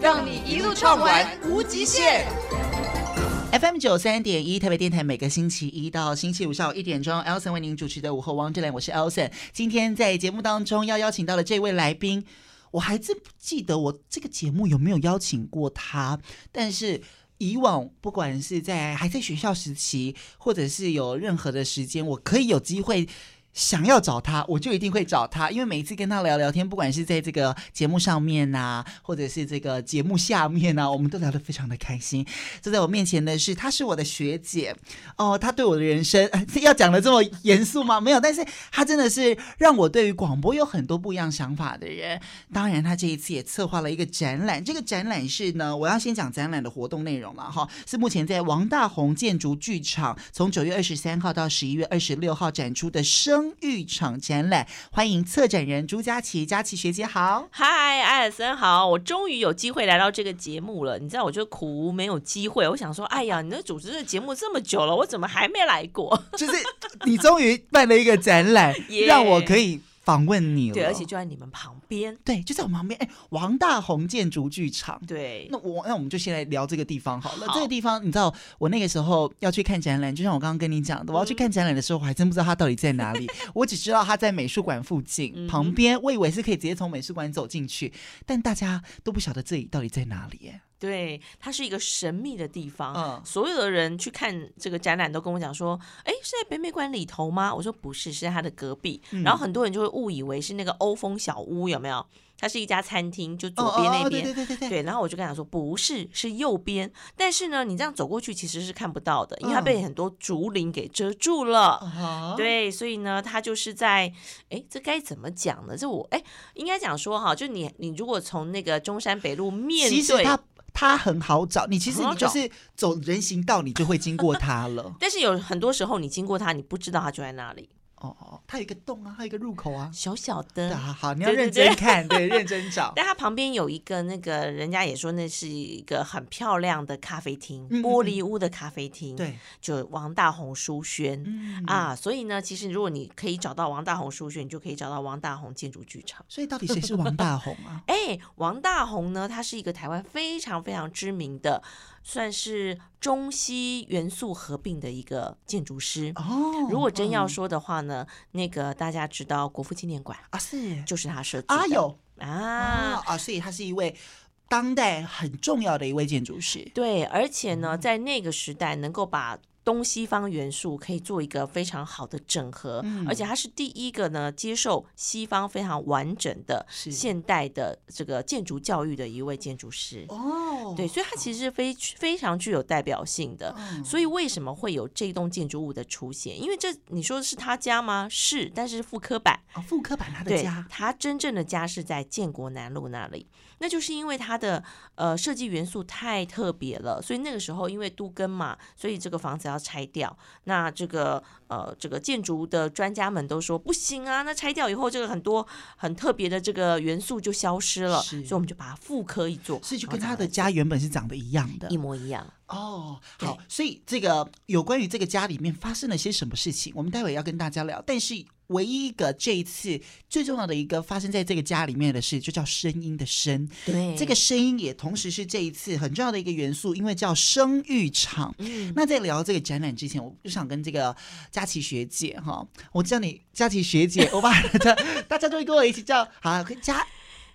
让你一路畅玩无极限。FM 九三点一，特别电台，每个星期一到星期五下午一点钟，Elson 为您主持的午后 Wonderland，我是 Elson。今天在节目当中要邀请到的这位来宾，我还真不记得我这个节目有没有邀请过他，但是。以往不管是在还在学校时期，或者是有任何的时间，我可以有机会。想要找他，我就一定会找他，因为每一次跟他聊聊天，不管是在这个节目上面呐、或者是这个节目下面呐、我们都聊得非常的开心。坐在我面前的是，她是我的学姐哦，她对我的人生 要讲的这么严肃吗？没有，但是她真的是让我对于广播有很多不一样想法的人。当然，她这一次也策划了一个展览，这个展览是呢，我要先讲展览的活动内容了哈，是目前在王大红建筑剧场从九月二十三号到十一月二十六号展出的生。剧场展览，欢迎策展人朱佳琪，佳琪学姐好，嗨，艾尔森好，我终于有机会来到这个节目了。你知道，我就苦无没有机会，我想说，哎呀，你那主持这节目这么久了，我怎么还没来过？就是你终于办了一个展览，yeah. 让我可以。访问你了，对，而且就在你们旁边，对，就在我旁边。哎，王大红建筑剧场，对，那我那我们就先来聊这个地方好了。好，这个地方，你知道，我那个时候要去看展览，就像我刚刚跟你讲的，我要去看展览的时候，我还真不知道它到底在哪里。我只知道它在美术馆附近、嗯、旁边，我以为是可以直接从美术馆走进去，但大家都不晓得这里到底在哪里。对，它是一个神秘的地方。嗯，所有的人去看这个展览都跟我讲说：“哎，是在北美馆里头吗？”我说：“不是，是在它的隔壁。嗯”然后很多人就会误以为是那个欧风小屋，有没有？它是一家餐厅，就左边那边。对对对对对。对，然后我就跟他说：“不是，是右边。”但是呢，你这样走过去其实是看不到的，因为它被很多竹林给遮住了。嗯、对，所以呢，它就是在……哎，这该怎么讲呢？这我哎，应该讲说哈，就你你如果从那个中山北路面对。它很好找，你其实你就是走人行道，你就会经过它了。但是有很多时候你经过它，你不知道它就在那里。哦哦，它有一个洞啊，它有一个入口啊，小小的。好，好，你要认真看，对，对，对，认真找。但它旁边有一个那个，人家也说那是一个很漂亮的咖啡厅，嗯、玻璃屋的咖啡厅。对、嗯，就王大红书轩、嗯、啊。所以呢，其实如果你可以找到王大红书轩，你就可以找到王大红建筑剧场。所以到底谁是王大红啊？哎，王大红呢，他是一个台湾非常非常知名的。算是中西元素合并的一个建筑师哦。如果真要说的话呢，嗯、那个大家知道国父纪念馆啊，是就是他设计的啊，有啊啊，啊，所以他是一位当代很重要的一位建筑师。对，而且呢，在那个时代能够把东西方元素可以做一个非常好的整合，嗯、而且他是第一个呢接受西方非常完整的现代的这个建筑教育的一位建筑师哦，对，所以他其实是非非常具有代表性的。嗯、所以为什么会有这栋建筑物的出现？因为这你说的是他家吗？是，但是复刻版哦，复刻版他的家，他真正的家是在建国南路那里。那就是因为它的呃设计元素太特别了，所以那个时候因为都更嘛，所以这个房子要拆掉。那这个呃这个建筑的专家们都说不行啊，那拆掉以后这个很多很特别的这个元素就消失了，所以我们就把它复刻一做，所以就跟他的家原本是长得一样的，一模一样。哦，好，所以这个有关于这个家里面发生了些什么事情，我们待会要跟大家聊。但是唯一一个这一次最重要的一个发生在这个家里面的事，就叫声音的声。对，这个声音也同时是这一次很重要的一个元素，因为叫声育场。嗯，那在聊这个展览之前，我就想跟这个佳琪学姐哈，我叫你佳琪学姐，我把大家大家都会跟我一起叫，好，佳。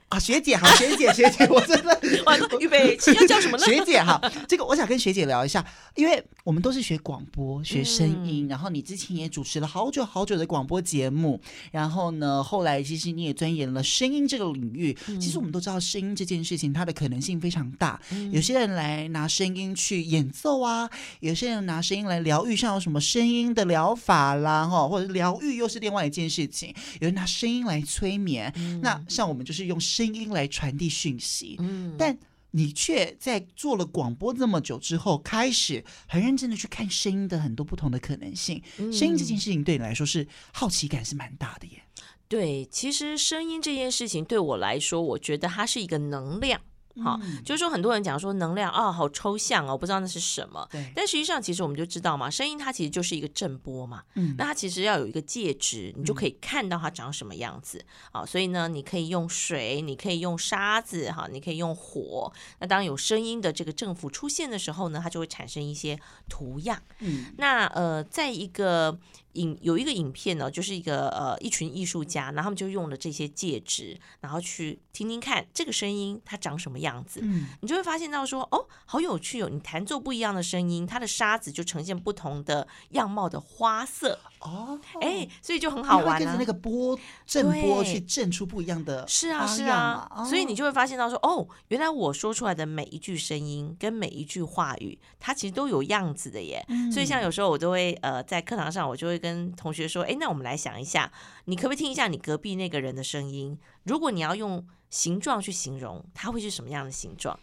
啊，学姐好，学姐学姐，我真的，我预备要叫什么呢？学姐哈，这个我想跟学姐聊一下，因为我们都是学广播、学声音，嗯，然后你之前也主持了好久好久的广播节目，然后呢，后来其实你也钻研了声音这个领域。嗯、其实我们都知道，声音这件事情它的可能性非常大。嗯、有些人来拿声音去演奏啊，有些人拿声音来疗愈，像有什么声音的疗法啦，哈，或者疗愈又是另外一件事情。有人拿声音来催眠，嗯、那像我们就是用。声音来传递讯息，嗯，但你却在做了广播这么久之后，开始很认真的去看声音的很多不同的可能性。嗯、声音这件事情对你来说是好奇感是蛮大的耶。对，其实声音这件事情对我来说，我觉得它是一个能量。好，就是说很多人讲说能量啊，好抽象哦，不知道那是什么。对，但实际上其实我们就知道嘛，声音它其实就是一个振波嘛。嗯，那它其实要有一个介质，你就可以看到它长什么样子。啊，所以呢，你可以用水，你可以用沙子，哈，你可以用火。那当有声音的这个振幅出现的时候呢，它就会产生一些图样。嗯，那呃，在一个。影有一个影片呢，就是一个呃一群艺术家，然后他们就用了这些介质，然后去听听看这个声音它长什么样子。嗯，你就会发现到说，哦，好有趣哦！你弹奏不一样的声音，它的沙子就呈现不同的样貌的花色。哦，哎，所以就很好玩啊！跟着那个波震波去震出不一样的是啊是啊，所以你就会发现到说，哦，原来我说出来的每一句声音跟每一句话语，它其实都有样子的耶。所以像有时候我都会呃在课堂上，我就会跟同学说，哎，那我们来想一下，你可不可以听一下你隔壁那个人的声音？如果你要用形状去形容，它会是什么样的形状？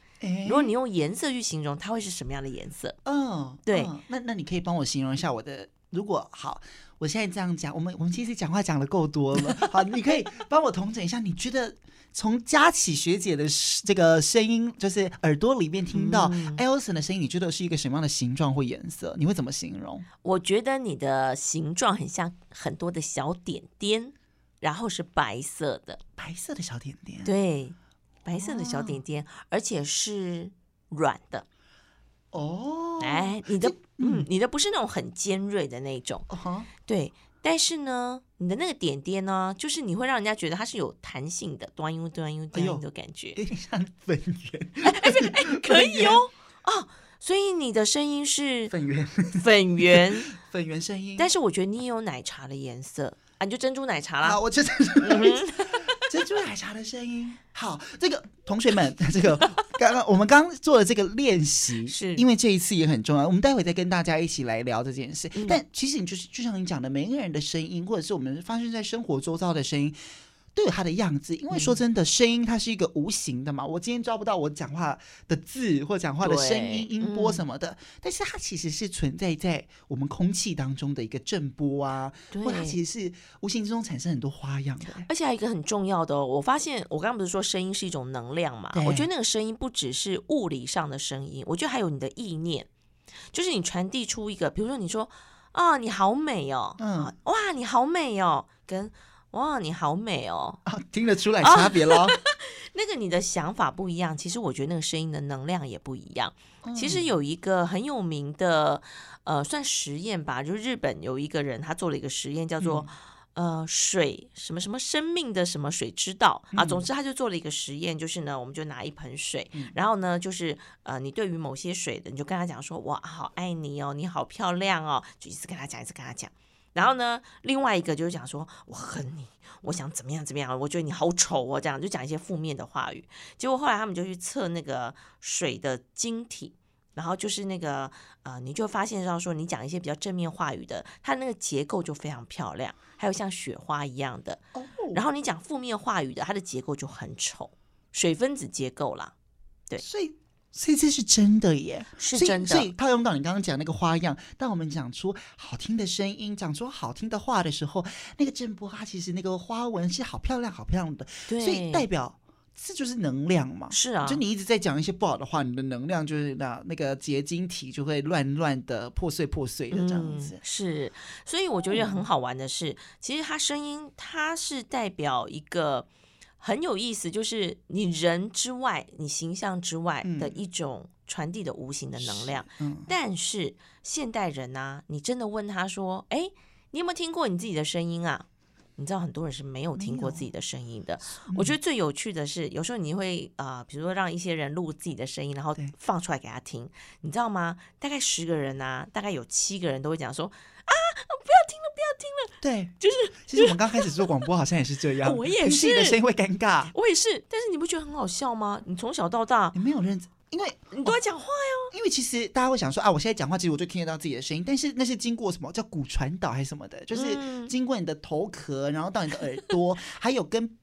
如果你用颜色去形容，它会是什么样的颜色？嗯，对。那那你可以帮我形容一下我的，如果好。我现在这样讲，我们我们其实讲话讲的够多了。好，你可以帮我统整一下，你觉得从佳琪学姐的这个声音，就是耳朵里面听到 Elson 的声音，你觉得是一个什么样的形状或颜色？你会怎么形容？我觉得你的形状很像很多的小点点，然后是白色的，白色的小点点。对，白色的小点点，哦、而且是软的。哦，哎，你的。嗯，你的不是那种很尖锐的那种，uh huh. 对。但是呢，你的那个点点呢，就是你会让人家觉得它是有弹性的，端音端音端音的感觉，有点像粉圆。哎哎哎，可以哦哦！所以你的声音是粉圆，粉圆，粉圆声音。但是我觉得你也有奶茶的颜色啊，你就珍珠奶茶啦。好，我就珍珠。奶茶的声音，好，这个同学们，这个刚刚我们刚做的这个练习，是因为这一次也很重要，我们待会再跟大家一起来聊这件事。嗯、但其实你就是就像你讲的，每一个人的声音，或者是我们发生在生活周遭的声音。都有它的样子，因为说真的，声音它是一个无形的嘛。我今天抓不到我讲话的字或讲话的声音、音波什么的，嗯、但是它其实是存在在我们空气当中的一个震波啊，对或它其实是无形之中产生很多花样的。而且还有一个很重要的、哦，我发现我刚刚不是说声音是一种能量嘛？我觉得那个声音不只是物理上的声音，我觉得还有你的意念，就是你传递出一个，比如说你说啊，你好美哦，嗯，哇，你好美哦，跟。哇，你好美哦！啊，听得出来差别咯。那个你的想法不一样，其实我觉得那个声音的能量也不一样。嗯、其实有一个很有名的，呃，算实验吧，就是日本有一个人他做了一个实验，叫做、嗯、呃水什么什么生命的什么水之道啊。总之他就做了一个实验，就是呢，我们就拿一盆水，嗯、然后呢，就是呃，你对于某些水的，你就跟他讲说，哇，好爱你哦，你好漂亮哦，就一直跟他讲，一直跟他讲。然后呢，另外一个就是讲说，我恨你，我想怎么样怎么样，我觉得你好丑哦，这样就讲一些负面的话语。结果后来他们就去测那个水的晶体，然后就是那个呃，你就发现到说，你讲一些比较正面话语的，它那个结构就非常漂亮，还有像雪花一样的。然后你讲负面话语的，它的结构就很丑，水分子结构啦，对。所以。所以这是真的耶，是真的。所以，套用到你刚刚讲那个花样，当我们讲出好听的声音，讲出好听的话的时候，那个震波它其实那个花纹是好漂亮、好漂亮的。对，所以代表这就是能量嘛。是啊，就你一直在讲一些不好的话，你的能量就是那那个结晶体就会乱乱的破碎、破碎的这样子。嗯、是，所以我觉得很好玩的是，嗯、其实它声音它是代表一个。很有意思，就是你人之外，你形象之外的一种传递的无形的能量。嗯，但是现代人呢、啊，你真的问他说：“哎，你有没有听过你自己的声音啊？”你知道很多人是没有听过自己的声音的。嗯、我觉得最有趣的是，有时候你会啊、呃，比如说让一些人录自己的声音，然后放出来给他听，你知道吗？大概十个人啊，大概有七个人都会讲说：“啊，不要听了，不要听了。”对，就是其实我们刚开始做广播好像也是这样，我也是，自己的声音会尴尬，我也是。但是你不觉得很好笑吗？你从小到大你没有认真。因为你都在讲话哟，因为其实大家会想说啊，我现在讲话，其实我就听得到自己的声音，但是那是经过什么叫骨传导还是什么的，就是经过你的头壳，然后到你的耳朵，还有跟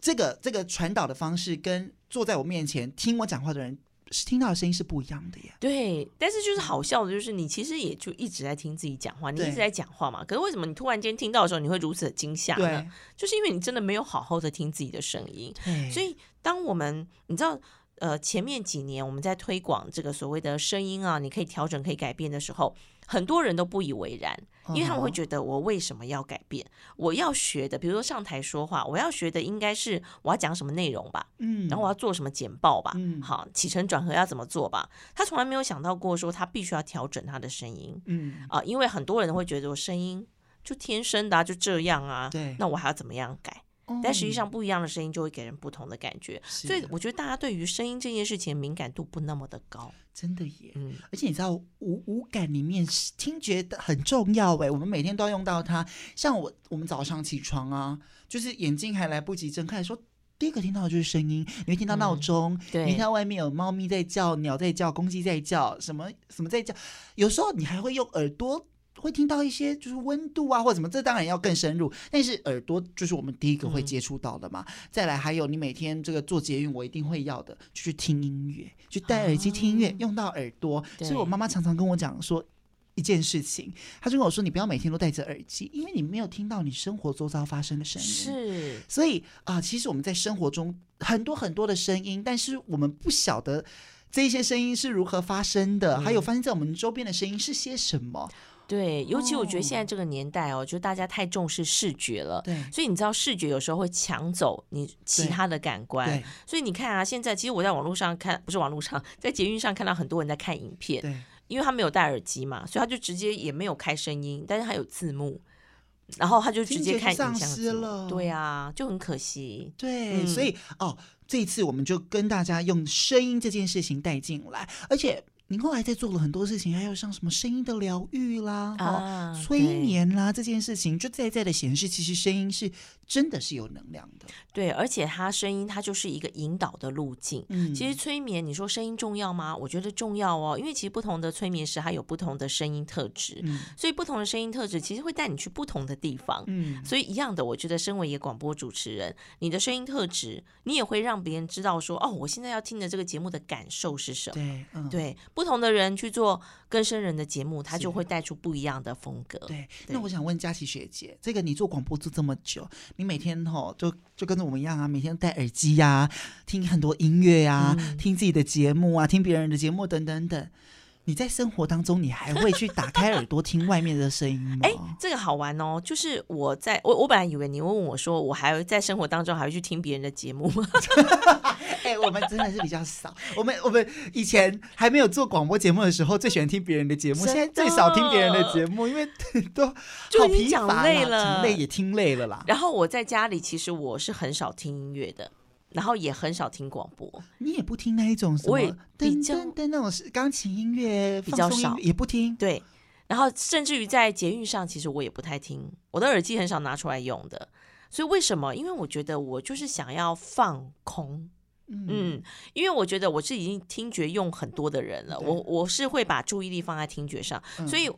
这个这个传导的方式跟坐在我面前听我讲话的人。是听到的声音是不一样的呀。对，但是就是好笑的，就是你其实也就一直在听自己讲话，你一直在讲话嘛。可是为什么你突然间听到的时候，你会如此的惊吓呢？就是因为你真的没有好好的听自己的声音。所以当我们你知道。呃，前面几年我们在推广这个所谓的声音啊，你可以调整、可以改变的时候，很多人都不以为然，因为他们会觉得我为什么要改变？我要学的，比如说上台说话，我要学的应该是我要讲什么内容吧，嗯，然后我要做什么简报吧，嗯，好，起承转合要怎么做吧？他从来没有想到过说他必须要调整他的声音，嗯啊，因为很多人会觉得我声音就天生的啊，就这样啊，对，那我还要怎么样改？但实际上，不一样的声音就会给人不同的感觉，所以我觉得大家对于声音这件事情敏感度不那么的高，真的耶。嗯，而且你知道五五感里面听觉的很重要哎，我们每天都要用到它。像我，我们早上起床啊，就是眼睛还来不及睁开，说第一个听到的就是声音，你会听到闹钟，对，你听到外面有猫咪在叫，鸟在叫，公鸡在叫，什么什么在叫，有时候你还会用耳朵。会听到一些就是温度啊或者什么，这当然要更深入。但是耳朵就是我们第一个会接触到的嘛。嗯、再来还有你每天这个做捷运，我一定会要的，就是听音乐，就戴耳机听音乐，啊、用到耳朵。所以我妈妈常常跟我讲说一件事情，她就跟我说：“你不要每天都戴着耳机，因为你没有听到你生活周遭发生的声音。”是。所以啊、呃，其实我们在生活中很多很多的声音，但是我们不晓得这些声音是如何发生的，嗯、还有发生在我们周边的声音是些什么。对，尤其我觉得现在这个年代哦，就大家太重视视觉了，对，所以你知道视觉有时候会抢走你其他的感官，对，所以你看啊，现在其实我在网络上看，不是网络上，在捷运上看到很多人在看影片，对，因为他没有戴耳机嘛，所以他就直接也没有开声音，但是他有字幕，然后他就直接看影像，丧失了，对啊，就很可惜，对，嗯、所以哦，这一次我们就跟大家用声音这件事情带进来，而且。你后来在做了很多事情，还有像什么声音的疗愈啦、啊、催眠啦这件事情，就在在的显示，其实声音是真的是有能量的。对，而且它声音它就是一个引导的路径。嗯，其实催眠，你说声音重要吗？我觉得重要哦，因为其实不同的催眠师他有不同的声音特质，嗯，所以不同的声音特质其实会带你去不同的地方。嗯，所以一样的，我觉得身为一个广播主持人，你的声音特质，你也会让别人知道说，哦，我现在要听的这个节目的感受是什么？对，嗯，对。不同的人去做更生人的节目，他就会带出不一样的风格。对，对，那我想问佳琪学姐，这个你做广播做这么久，你每天吼就就跟着我们一样啊，每天戴耳机呀、啊，听很多音乐呀、啊，嗯、听自己的节目啊，听别人的节目等等等。你在生活当中，你还会去打开耳朵听外面的声音吗？哎，这个好玩哦！就是我在我我本来以为你问我说，我还在生活当中还会去听别人的节目吗？哎，我们真的是比较少。我们我们以前还没有做广播节目的时候，最喜欢听别人的节目。现在最少听别人的节目，因为 都好疲乏累了，听累也听累了啦。然后我在家里，其实我是很少听音乐的。然后也很少听广播，你也不听那一种什么噔噔噔那种是钢琴音乐，比较少，也不听。对，然后甚至于在捷运上，其实我也不太听，我的耳机很少拿出来用的。所以为什么？因为我觉得我就是想要放空，嗯，嗯，因为我觉得我是已经听觉用很多的人了，我我是会把注意力放在听觉上，嗯、所以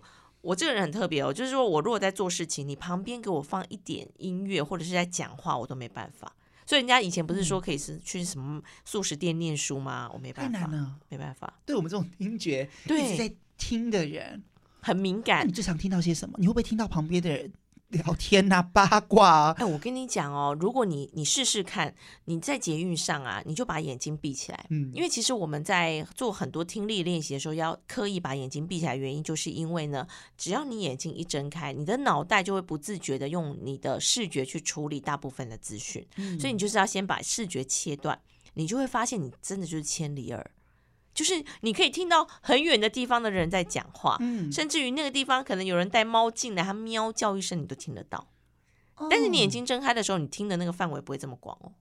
我这个人很特别哦，就是说我如果在做事情，你旁边给我放一点音乐或者是在讲话，我都没办法。所以人家以前不是说可以是去什么素食店念书吗？我没办法，太难了，没办法。对我们这种听觉一直在听的人，很敏感。你最常听到些什么？你会不会听到旁边的人？聊天呐、啊，八卦啊！哎，我跟你讲哦，如果你你试试看，你在捷运上啊，你就把眼睛闭起来，嗯，因为其实我们在做很多听力练习的时候，要刻意把眼睛闭起来，原因就是因为呢，只要你眼睛一睁开，你的脑袋就会不自觉的用你的视觉去处理大部分的资讯，嗯，所以你就是要先把视觉切断，你就会发现你真的就是千里耳。就是你可以听到很远的地方的人在讲话，嗯，甚至于那个地方可能有人带猫进来，它喵叫一声，你都听得到。哦，但是你眼睛睁开的时候，你听的那个范围不会这么广哦。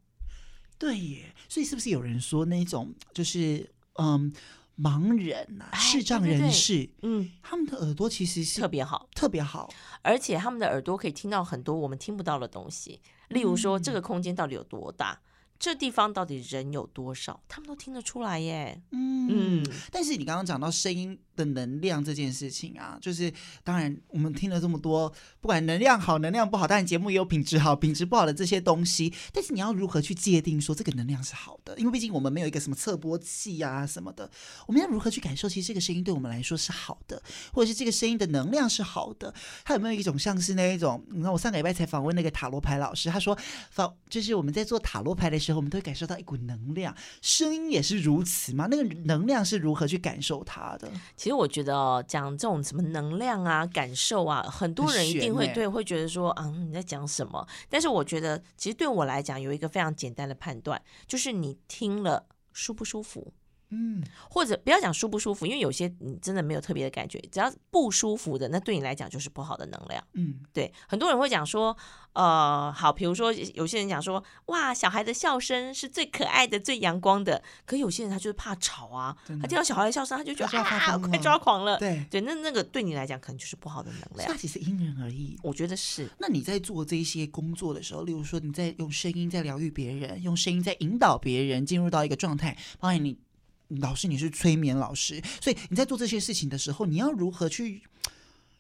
对耶，所以是不是有人说那种就是嗯，盲人啊，视障人士，对对对，嗯，他们的耳朵其实是特别好，特别好，而且他们的耳朵可以听到很多我们听不到的东西，例如说这个空间到底有多大。这地方到底人有多少？他们都听得出来耶。嗯嗯，但是你刚刚讲到声音的能量这件事情啊，就是当然我们听了这么多，不管能量好能量不好，当然节目也有品质好品质不好的这些东西，但是你要如何去界定说这个能量是好的？因为毕竟我们没有一个什么测波器啊什么的，我们要如何去感受？其实这个声音对我们来说是好的，或者是这个声音的能量是好的？它有没有一种像是那一种？你看我上个礼拜才访问那个塔罗牌老师，他说，访就是我们在做塔罗牌的时候，我们都会感受到一股能量，声音也是如此嘛？那个能量是如何去感受它的？其实我觉得哦，讲这种什么能量啊、感受啊，很多人一定会对，会觉得说啊，你在讲什么？但是我觉得，其实对我来讲，有一个非常简单的判断，就是你听了舒不舒服。嗯，或者不要讲舒不舒服，因为有些你真的没有特别的感觉，只要不舒服的，那对你来讲就是不好的能量。嗯，对，很多人会讲说，呃，好，比如说有些人讲说，哇，小孩的笑声是最可爱的、最阳光的，可有些人他就是怕吵啊，他听到小孩的笑声，他就觉得啊，快抓狂了。对对，那那个对你来讲可能就是不好的能量。那其实因人而异，我觉得是。那你在做这些工作的时候，例如说你在用声音在疗愈别人，用声音在引导别人进入到一个状态，包括你。老师，你是催眠老师，所以你在做这些事情的时候，你要如何去？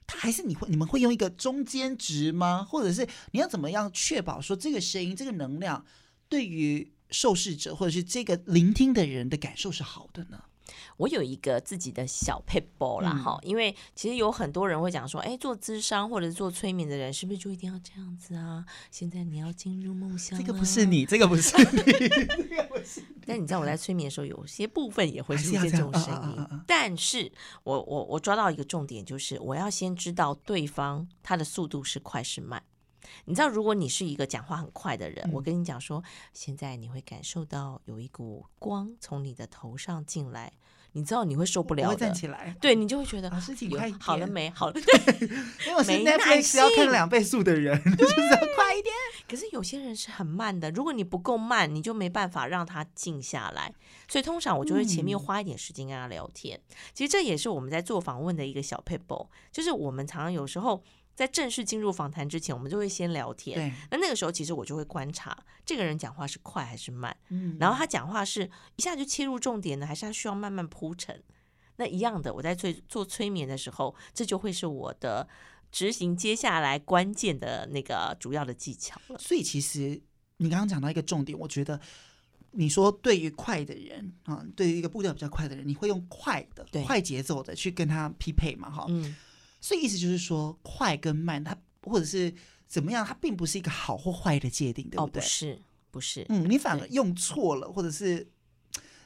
他还是你会，你们会用一个中间值吗？或者是你要怎么样确保说这个声音、这个能量对于受试者或者是这个聆听的人的感受是好的呢？我有一个自己的小 p a p e 啦，哈、嗯，因为其实有很多人会讲说，哎，做咨商或者是做催眠的人，是不是就一定要这样子啊？现在你要进入梦乡、啊，这个不是你，这个不是你，这个不是。但你知道我在催眠的时候，有些部分也会出现这种声音。但是我我我抓到一个重点，就是我要先知道对方他的速度是快是慢。你知道，如果你是一个讲话很快的人，嗯、我跟你讲说，现在你会感受到有一股光从你的头上进来。你知道你会受不了的，会站起来，对你就会觉得老师请快，好了没？好了，对，因为我是 Netflix 要看两倍速的人，就是要快一点。可是有些人是很慢的，如果你不够慢，你就没办法让他静下来。所以通常我就会前面花一点时间跟他聊天。嗯、其实这也是我们在做访问的一个小 p e p l e，就是我们常常有时候。在正式进入访谈之前，我们就会先聊天。对，那那个时候其实我就会观察这个人讲话是快还是慢，嗯，然后他讲话是一下就切入重点呢，还是他需要慢慢铺陈？那一样的，我在做做催眠的时候，这就会是我的执行接下来关键的那个主要的技巧了。所以其实你刚刚讲到一个重点，我觉得你说对于快的人啊，对于一个步调比较快的人，你会用快的、快节奏的去跟他匹配嘛？哈，嗯。所以意思就是说，快跟慢，它或者是怎么样，它并不是一个好或坏的界定，对不对？哦，不是，不是。嗯，你反而用错了，或者是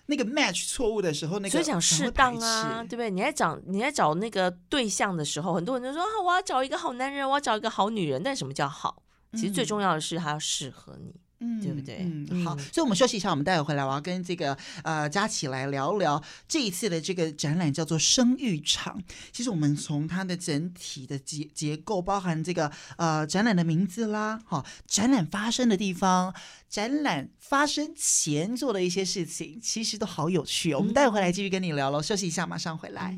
那个 match 错误的时候，那个所以讲适当啊，对不对？你在找你在找那个对象的时候，很多人就说啊，我要找一个好男人，我要找一个好女人。但什么叫好？其实最重要的是，他要适合你。嗯，对不对？嗯，好，所以我们休息一下，我们待会回来，我要跟这个呃佳琪来聊聊这一次的这个展览，叫做生育场。其实我们从它的整体的结结构，包含这个呃展览的名字啦，哈、哦，展览发生的地方，展览发生前做的一些事情，其实都好有趣哦。我们待会回来继续跟你聊喽，休息一下，马上回来。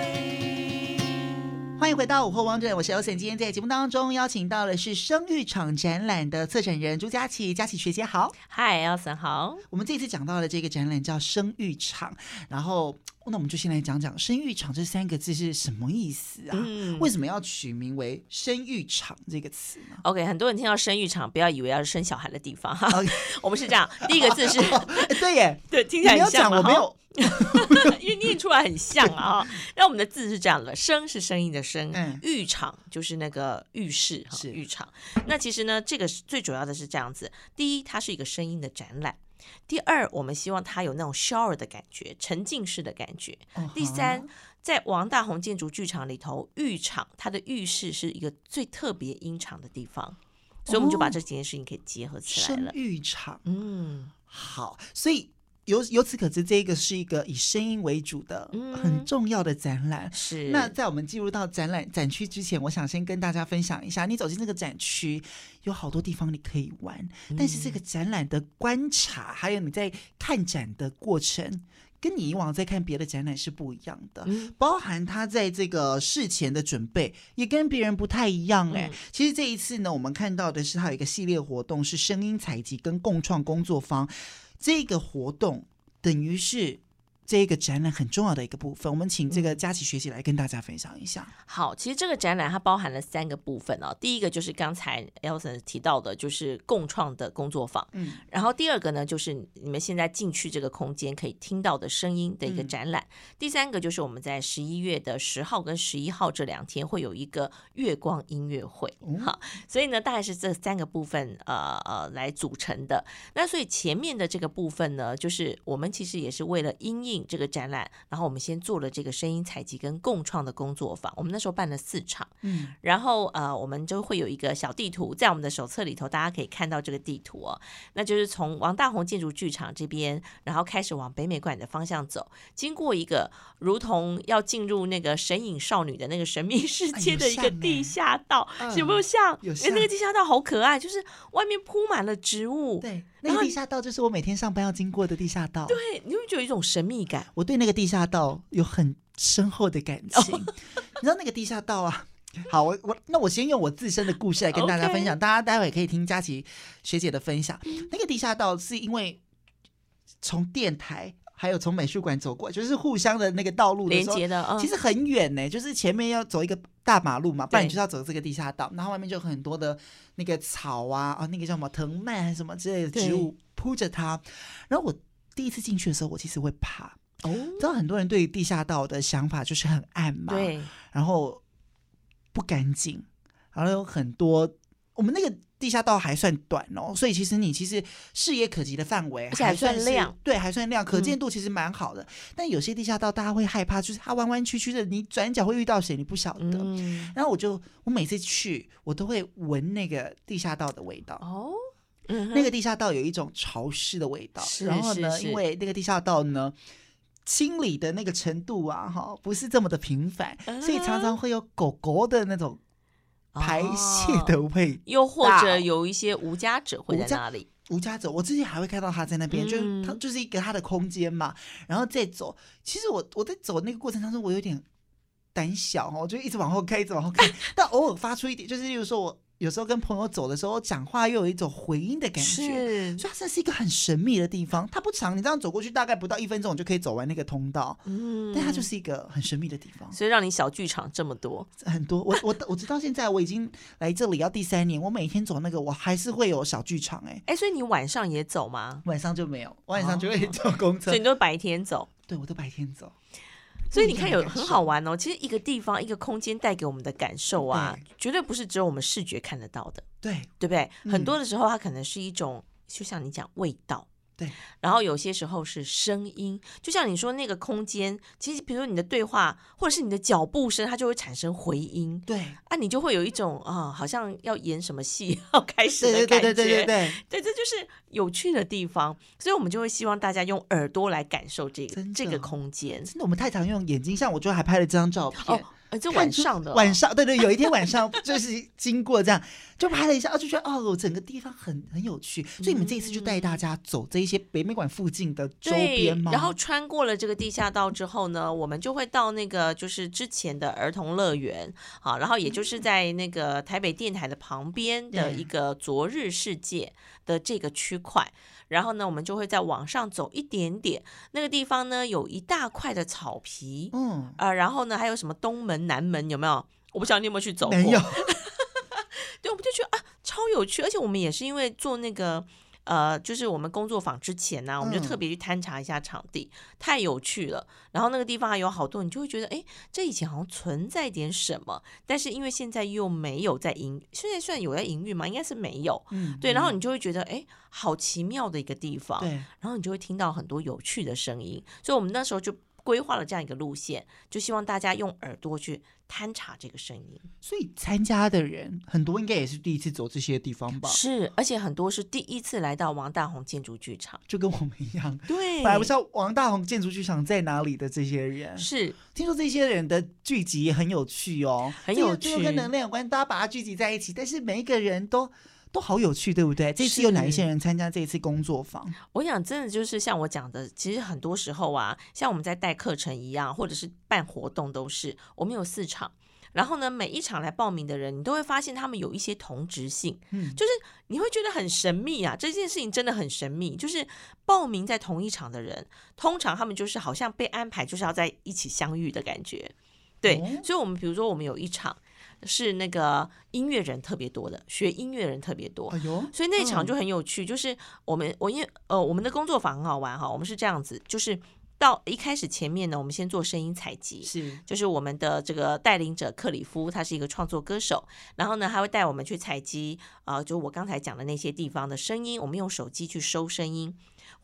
欢迎回到午后汪镇，我是 Elson。今天在节目当中邀请到的是生育场展览的策展人朱佳琪，佳琪学姐好。Hi，Elson 好。我们这次讲到的这个展览叫生育场，然后那我们就先来讲讲生育场这三个字是什么意思啊？嗯、为什么要取名为生育场这个词呢？OK，很多人听到生育场，不要以为要是生小孩的地方哈。我们是这样，第一个字是，对耶，对，听起来很像。我没有。因为念出来很像啊，那我们的字是这样的：声是声音的声，浴场就是那个浴室哈，浴场。那其实呢，这个最主要的是这样子：第一，它是一个声音的展览；第二，我们希望它有那种 shower 的感觉，沉浸式的感觉；第三，在王大红建筑剧场里头，浴场它的浴室是一个最特别音场的地方，所以我们就把这几件事情可以结合起来了。声育场，嗯，好，所以。由由此可知，这个是一个以声音为主的很重要的展览。嗯、是。那在我们进入到展览展区之前，我想先跟大家分享一下，你走进这个展区，有好多地方你可以玩，嗯、但是这个展览的观察，还有你在看展的过程，跟你以往在看别的展览是不一样的。嗯、包含他在这个事前的准备，也跟别人不太一样。哎、嗯，其实这一次呢，我们看到的是他有一个系列活动，是声音采集跟共创工作坊。这个活动等于是这个展览很重要的一个部分，我们请这个佳琪学姐来跟大家分享一下。好，其实这个展览它包含了三个部分哦。第一个就是刚才 Elson 提到的，就是共创的工作坊。嗯，然后第二个呢，就是你们现在进去这个空间可以听到的声音的一个展览。嗯、第三个就是我们在十一月的十号跟十一号这两天会有一个月光音乐会。嗯、好，所以呢，大概是这三个部分呃呃来组成的。那所以前面的这个部分呢，就是我们其实也是为了因应。这个展览，然后我们先做了这个声音采集跟共创的工作坊。我们那时候办了四场，嗯，然后呃，我们就会有一个小地图，在我们的手册里头，大家可以看到这个地图哦。那就是从王大宏建筑剧场这边，然后开始往北美馆的方向走，经过一个如同要进入那个神隐少女的那个神秘世界的一个地下道，啊、有，有没有像？有像。那个地下道好可爱，就是外面铺满了植物。对。那个地下道就是我每天上班要经过的地下道。对，你会觉得有一种神秘感。我对那个地下道有很深厚的感情。哦、你知道那个地下道啊？好，我我那我先用我自身的故事来跟大家分享大家待会可以听佳琪学姐的分享。那个地下道是因为从电台。还有从美术馆走过，就是互相的那个道路的连接的，嗯、其实很远呢。就是前面要走一个大马路嘛，不然你就要走这个地下道，然后外面就很多的那个草啊，啊，那个叫什么藤蔓还是什么之类的植物铺着它。然后我第一次进去的时候，我其实会怕哦。知道很多人对地下道的想法就是很暗嘛，对，然后不干净，然后有很多我们那个。地下道还算短哦，所以其实你其实视野可及的范围还算亮，对，还算亮，可见度其实蛮好的。嗯、但有些地下道大家会害怕，就是它弯弯曲曲的，你转角会遇到谁，你不晓得。嗯、然后我就我每次去，我都会闻那个地下道的味道哦，嗯、那个地下道有一种潮湿的味道。是然后呢，是是因为那个地下道呢，清理的那个程度啊，哈，不是这么的频繁，嗯、所以常常会有狗狗的那种。排泄的味、哦，又或者有一些无家者会在那里。无家者，我之前还会看到他在那边，嗯、就是他就是一个他的空间嘛，然后再走。其实我我在走那个过程当中，我有点胆小哦，我就一直往后看，一直往后看，但偶尔发出一点，就是例如说我。有时候跟朋友走的时候，讲话又有一种回音的感觉，是所以它这是一个很神秘的地方。它不长，你这样走过去大概不到一分钟，就可以走完那个通道。嗯，但它就是一个很神秘的地方。所以让你小剧场这么多，很多。我我我直到现在我已经来这里要第三年，我每天走那个我还是会有小剧场哎、欸、哎，所以你晚上也走吗？晚上就没有，晚上就会坐公车。所以你都白天走？对，我都白天走。所以你看，有很好玩哦。其实一个地方、一个空间带给我们的感受啊，对绝对不是只有我们视觉看得到的。对，对不对？嗯、很多的时候，它可能是一种，就像你讲味道。对，然后有些时候是声音，就像你说那个空间，其实比如说你的对话或者是你的脚步声，它就会产生回音。对，啊，你就会有一种啊，好像要演什么戏 要开始的感觉。对对对对对对，对，这就是有趣的地方。所以我们就会希望大家用耳朵来感受这个这个空间。真的，我们太常用眼睛，像我就还拍了这张照片。哦呃，这晚上的。晚上，对对，有一天晚上 就是经过这样，就拍了一下，啊，就觉得哦，整个地方很很有趣，所以你们这一次就带大家走这一些北美馆附近的周边吗？然后穿过了这个地下道之后呢，我们就会到那个就是之前的儿童乐园，好，然后也就是在那个台北电台的旁边的一个昨日世界的这个区块。然后呢，我们就会再往上走一点点，那个地方呢，有一大块的草皮，嗯，然后呢，还有什么东门、南门，有没有？我不晓得你有没有去走过？没有。对，我们就觉得啊，超有趣，而且我们也是因为做那个。呃，就是我们工作坊之前呢、啊，我们就特别去勘察一下场地，嗯、太有趣了。然后那个地方还有好多，你就会觉得，哎，这以前好像存在点什么，但是因为现在又没有在营，现在算有在营运吗？应该是没有。嗯，对。然后你就会觉得，哎，好奇妙的一个地方。对。然后你就会听到很多有趣的声音，所以我们那时候就规划了这样一个路线，就希望大家用耳朵去探查这个声音。所以参加的人很多，应该也是第一次走这些地方吧？是，而且很多是第一次来到王大红建筑剧场，就跟我们一样。对，本来不知道王大红建筑剧场在哪里的这些人，是听说这些人的聚集也很有趣哦，很有趣，跟能量有关，大家把它聚集在一起，但是每一个人都。都好有趣，对不对？这次有哪一些人参加这一次工作坊？我想，真的就是像我讲的，其实很多时候啊，像我们在带课程一样，或者是办活动，都是我们有四场，然后呢，每一场来报名的人，你都会发现他们有一些同质性，嗯，就是你会觉得很神秘啊，这件事情真的很神秘。就是报名在同一场的人，通常他们就是好像被安排就是要在一起相遇的感觉，对。哦、所以，我们比如说，我们有一场。是那个音乐人特别多的，学音乐人特别多，哎呦，所以那场就很有趣。嗯、就是我们我因为呃我们的工作坊很好玩哈，我们是这样子，就是到一开始前面呢，我们先做声音采集，是，就是我们的这个带领者克里夫，他是一个创作歌手，然后呢，他会带我们去采集啊、呃，就我刚才讲的那些地方的声音，我们用手机去收声音，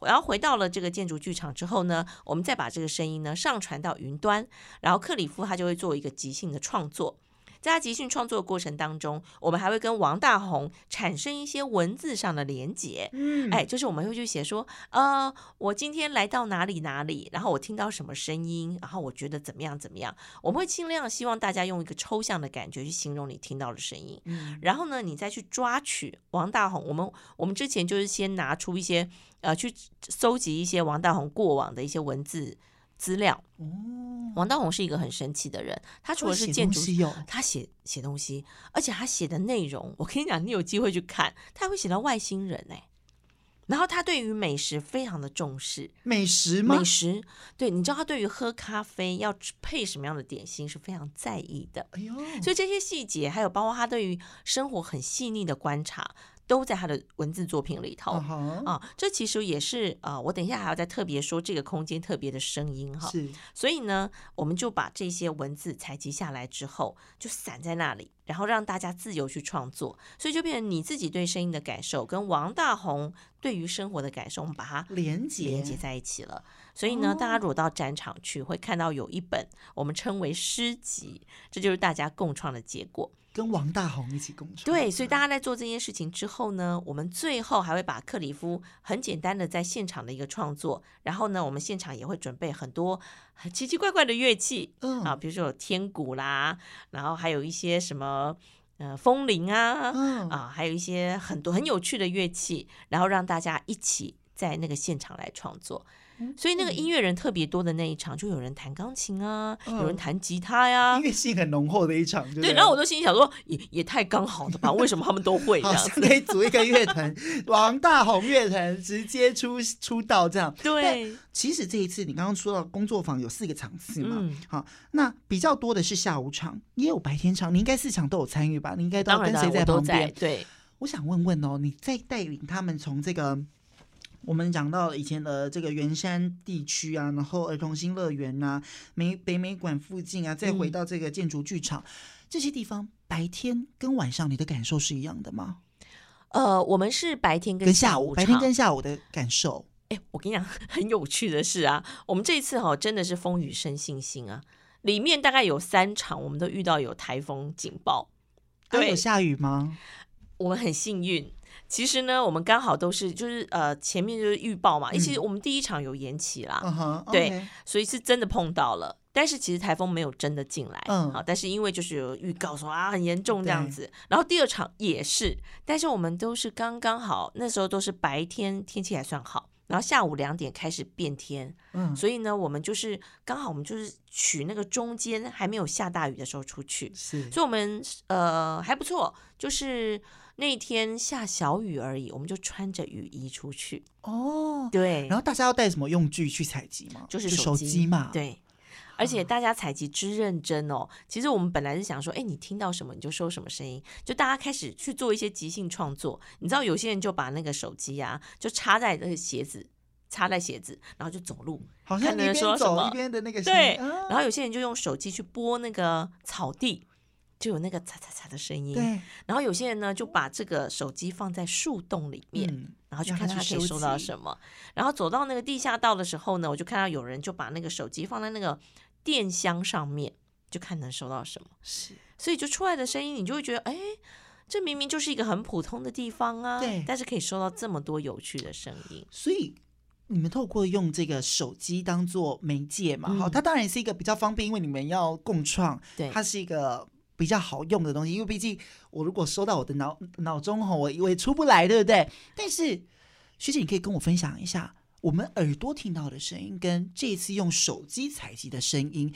然后回到了这个建筑剧场之后呢，我们再把这个声音呢上传到云端，然后克里夫他就会做一个即兴的创作。在他即兴创作的过程当中，我们还会跟王大红产生一些文字上的连结。嗯，哎，就是我们会去写说，呃，我今天来到哪里哪里，然后我听到什么声音，然后我觉得怎么样怎么样。我们会尽量希望大家用一个抽象的感觉去形容你听到的声音。嗯，然后呢，你再去抓取王大红。我们我们之前就是先拿出一些呃，去搜集一些王大红过往的一些文字。资料哦，王道宏是一个很神奇的人。他除了是建筑师，他写写东西，而且他写的内容，我跟你讲，你有机会去看，他会写到外星人哎。然后他对于美食非常的重视，美食吗？美食，对，你知道他对于喝咖啡要配什么样的点心是非常在意的。哎呦，所以这些细节，还有包括他对于生活很细腻的观察。都在他的文字作品里头、uh huh. 啊，这其实也是啊，我等一下还要再特别说这个空间特别的声音哈。是，所以呢，我们就把这些文字采集下来之后，就散在那里，然后让大家自由去创作，所以就变成你自己对声音的感受跟王大红对于生活的感受，我们把它连接连接在一起了。所以呢，大家如果到展场去，会看到有一本我们称为诗集，这就是大家共创的结果。跟王大红一起共创。对，所以大家在做这件事情之后呢，我们最后还会把克里夫很简单的在现场的一个创作，然后呢，我们现场也会准备很多奇奇怪怪的乐器，嗯啊，比如说有天鼓啦，然后还有一些什么呃风铃啊，嗯啊，还有一些很多很有趣的乐器，然后让大家一起在那个现场来创作。所以那个音乐人特别多的那一场，就有人弹钢琴啊，嗯、有人弹吉他呀、啊，音乐性很浓厚的一场。对，然后我就心里想说，也也太刚好了吧？为什么他们都会这样子？可以组一个乐团，王大红乐团直接出出道这样。对，其实这一次你刚刚说到工作坊有四个场次嘛，嗯、好，那比较多的是下午场，也有白天场，你应该四场都有参与吧？你应该都要跟谁在旁边？对，我想问问哦，你在带领他们从这个。我们讲到以前的这个圆山地区啊，然后儿童新乐园啊，美北美馆附近啊，再回到这个建筑剧场，嗯、这些地方白天跟晚上你的感受是一样的吗？呃，我们是白天跟下午，白天跟下午的感受。哎，我跟你讲，很有趣的是啊，我们这一次哈、哦、真的是风雨生信心啊，里面大概有三场，我们都遇到有台风警报，对，有下雨吗？我们很幸运。其实呢，我们刚好都是就是呃，前面就是预报嘛，其实我们第一场有延期啦，嗯 uh huh. 对，所以是真的碰到了，但是其实台风没有真的进来，嗯，好，但是因为就是有预告说啊很严重这样子，然后第二场也是，但是我们都是刚刚好，那时候都是白天天气还算好，然后下午两点开始变天，嗯，所以呢，我们就是刚好我们就是取那个中间还没有下大雨的时候出去，是，所以我们呃还不错，就是。那天下小雨而已，我们就穿着雨衣出去。哦，对。然后大家要带什么用具去采集吗？就是手机嘛。对。而且大家采集之认真哦。其实我们本来是想说，哎，你听到什么你就收什么声音。就大家开始去做一些即兴创作。你知道，有些人就把那个手机啊，就插在那个鞋子，插在鞋子，然后就走路，好像一边走一边的那个。对。然后有些人就用手机去播那个草地。就有那个嚓嚓嚓的声音。对。然后有些人呢，就把这个手机放在树洞里面，嗯、然后就看他可以收到什么。然后走到那个地下道的时候呢，我就看到有人就把那个手机放在那个电箱上面，就看能收到什么。是。所以就出来的声音，你就会觉得，哎，这明明就是一个很普通的地方啊，对。但是可以收到这么多有趣的声音。所以。你们透过用这个手机当做媒介嘛？好、嗯，它当然是一个比较方便，因为你们要共创，对，它是一个比较好用的东西。因为毕竟我如果收到我的脑脑中吼，我我也出不来，对不对？但是学姐，你可以跟我分享一下，我们耳朵听到的声音跟这次用手机采集的声音，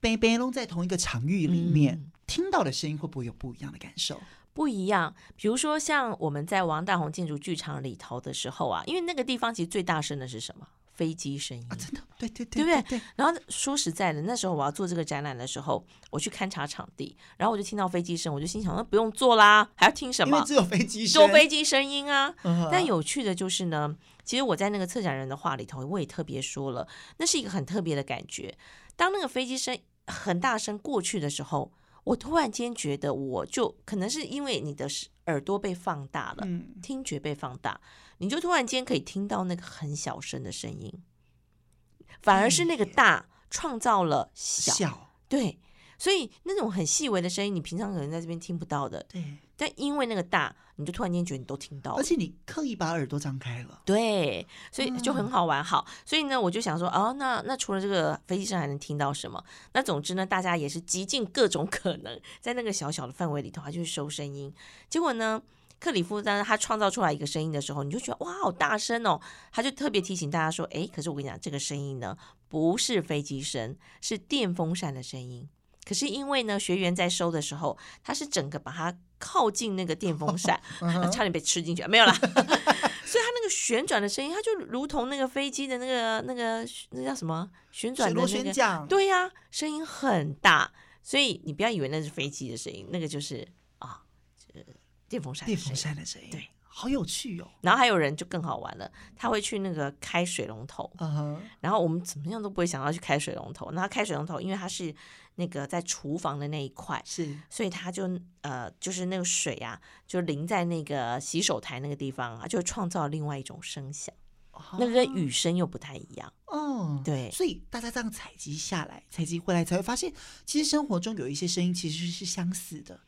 被被弄在同一个场域里面、嗯、听到的声音，会不会有不一样的感受？不一样，比如说像我们在王大宏建筑剧场里头的时候啊，因为那个地方其实最大声的是什么？飞机声音啊，真的，对对对，对不对？然后说实在的，那时候我要做这个展览的时候，我去勘察场地，然后我就听到飞机声，我就心想，那不用做啦，还要听什么？只有飞机声，多飞机声音啊。Uh-huh. 但有趣的就是呢，其实我在那个策展人的话里头，我也特别说了，那是一个很特别的感觉。当那个飞机声很大声过去的时候。我突然间觉得，我就可能是因为你的耳朵被放大了，嗯，听觉被放大，你就突然间可以听到那个很小声的声音，反而是那个大创造了小，小，对，所以那种很细微的声音，你平常可能在这边听不到的，对。但因为那个大，你就突然间觉得你都听到了，而且你刻意把耳朵张开了，对，所以就很好玩。好，所以呢，我就想说，哦，那那除了这个飞机上还能听到什么？那总之呢，大家也是极尽各种可能，在那个小小的范围里头，他就去收声音。结果呢，克里夫当他创造出来一个声音的时候，你就觉得哇，好大声哦！他就特别提醒大家说，哎，可是我跟你讲，这个声音呢，不是飞机声，是电风扇的声音。可是因为呢，学员在收的时候，他是整个把它靠近那个电风扇，差点被吃进去，没有啦。所以它那个旋转的声音，它就如同那个飞机的那个那个那叫什么旋转的那个，旋桨。对呀，声音很大。所以你不要以为那是飞机的声音，那个就是啊，电风扇。电风扇的声音，对。好有趣哦！然后还有人就更好玩了，他会去那个开水龙头，uh-huh. 然后我们怎么样都不会想要去开水龙头。那开水龙头，因为它是那个在厨房的那一块，是，所以他就呃，就是那个水啊，就淋在那个洗手台那个地方啊，就创造另外一种声响。那个跟雨声又不太一样哦，对，所以大家这样采集下来，采集回来才会发现，其实生活中有一些声音其实是相似的。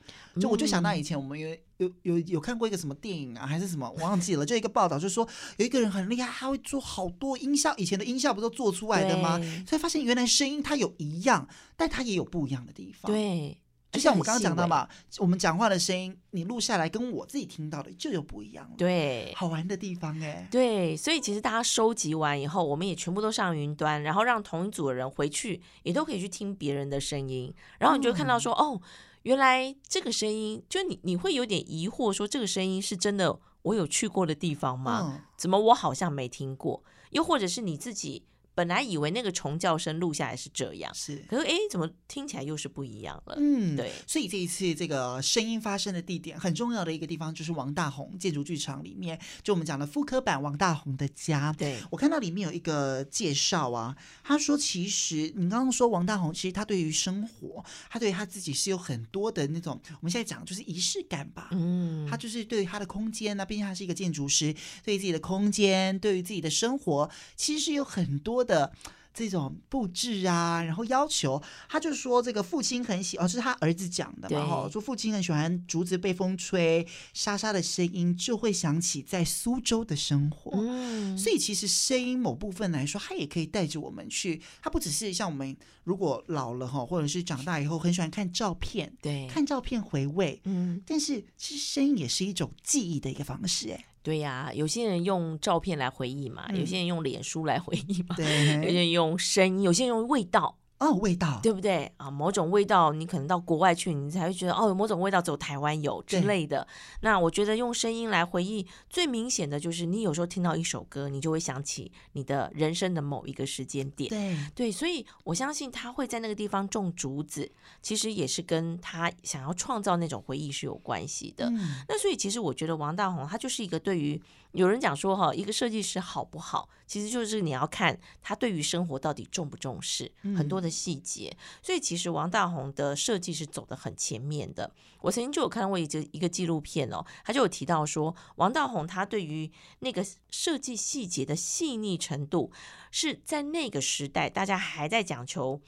就我就想到以前我们有有有有看过一个什么电影啊，还是什么，我忘记了，就一个报道，就是说有一个人很厉害，他会做好多音效，以前的音效不都做出来的吗？所以发现原来声音它有一样，但它也有不一样的地方。对。就像我们刚刚讲到嘛，我们讲话的声音，你录下来跟我自己听到的就有不一样了。对，好玩的地方哎。对，所以其实大家收集完以后，我们也全部都上云端，然后让同一组的人回去也都可以去听别人的声音，然后你就会看到说，嗯、哦，原来这个声音，就你你会有点疑惑，说这个声音是真的我有去过的地方吗？嗯、怎么我好像没听过？又或者是你自己？本来以为那个虫叫声录下来是这样，是，可是哎，怎么听起来又是不一样了？嗯，对。所以这一次这个声音发生的地点很重要的一个地方就是王大红建筑剧场里面，就我们讲的复刻版王大红的家。对，我看到里面有一个介绍啊，他说其实你刚刚说王大红其实他对于生活，他对于他自己是有很多的那种我们现在讲就是仪式感吧。嗯，他就是对于他的空间呢，毕竟他是一个建筑师，对于自己的空间，对于自己的生活，其实是有很多的。这种布置啊，然后要求，他就说这个父亲很喜，哦，是他儿子讲的嘛，哈，说父亲很喜欢竹子被风吹沙沙的声音，就会想起在苏州的生活。嗯，所以其实声音某部分来说，它也可以带着我们去，它不只是像我们如果老了哈，或者是长大以后很喜欢看照片，对，看照片回味，嗯，但是其实声音也是一种记忆的一个方式，哎。对呀、啊，有些人用照片来回忆嘛，嗯、有些人用脸书来回忆嘛，有些人用声音，有些人用味道。哦，味道对不对啊？某种味道，你可能到国外去，你才会觉得哦，有某种味道只有台湾有之类的。那我觉得用声音来回忆，最明显的就是你有时候听到一首歌，你就会想起你的人生的某一个时间点。对对，所以我相信他会在那个地方种竹子，其实也是跟他想要创造那种回忆是有关系的。嗯、那所以其实我觉得王大红他就是一个对于有人讲说哈，一个设计师好不好，其实就是你要看他对于生活到底重不重视，嗯、很多的细节。所以其实王大宏的设计是走得很前面的。我曾经就有看过一个一个纪录片哦，他就有提到说，王大宏他对于那个设计细节的细腻程度，是在那个时代大家还在讲求。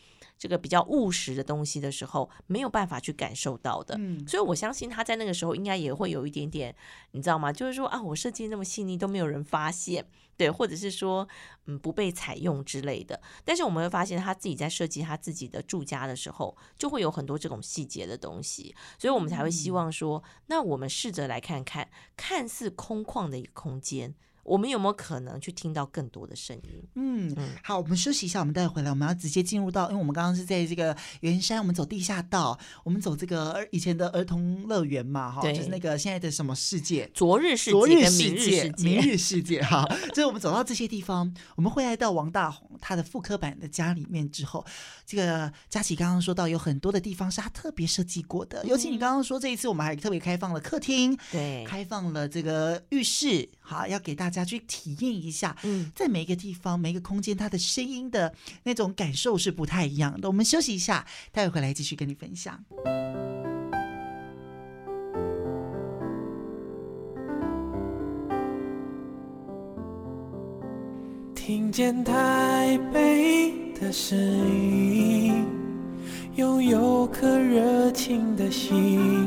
这个比较务实的东西的时候，没有办法去感受到的，嗯，所以我相信他在那个时候应该也会有一点点，你知道吗？就是说啊，我设计那么细腻都没有人发现，对，或者是说嗯不被采用之类的。但是我们会发现他自己在设计他自己的住家的时候，就会有很多这种细节的东西，所以我们才会希望说，那我们试着来看看，看似空旷的一个空间。我们有没有可能去听到更多的声音？嗯，好，我们休息一下，我们待会回来，我们要直接进入到，因为我们刚刚是在这个圆山，我们走地下道，我们走这个以前的儿童乐园嘛，哈，就是那个现在的什么世界，昨日世界，昨日世界，明日世界，哈，就是我们走到这些地方，我们会来到王大红他的复刻版的家里面之后，这个佳琪刚刚说到有很多的地方是他特别设计过的，尤其你刚刚说这一次我们还特别开放了客厅，对，开放了这个浴室，好，要给大家去体验一下，嗯，在每一个地方、每一个空间，它的声音的那种感受是不太一样的。我们休息一下，待会回来继续跟你分享。听见台北的声音，拥有颗热情的心，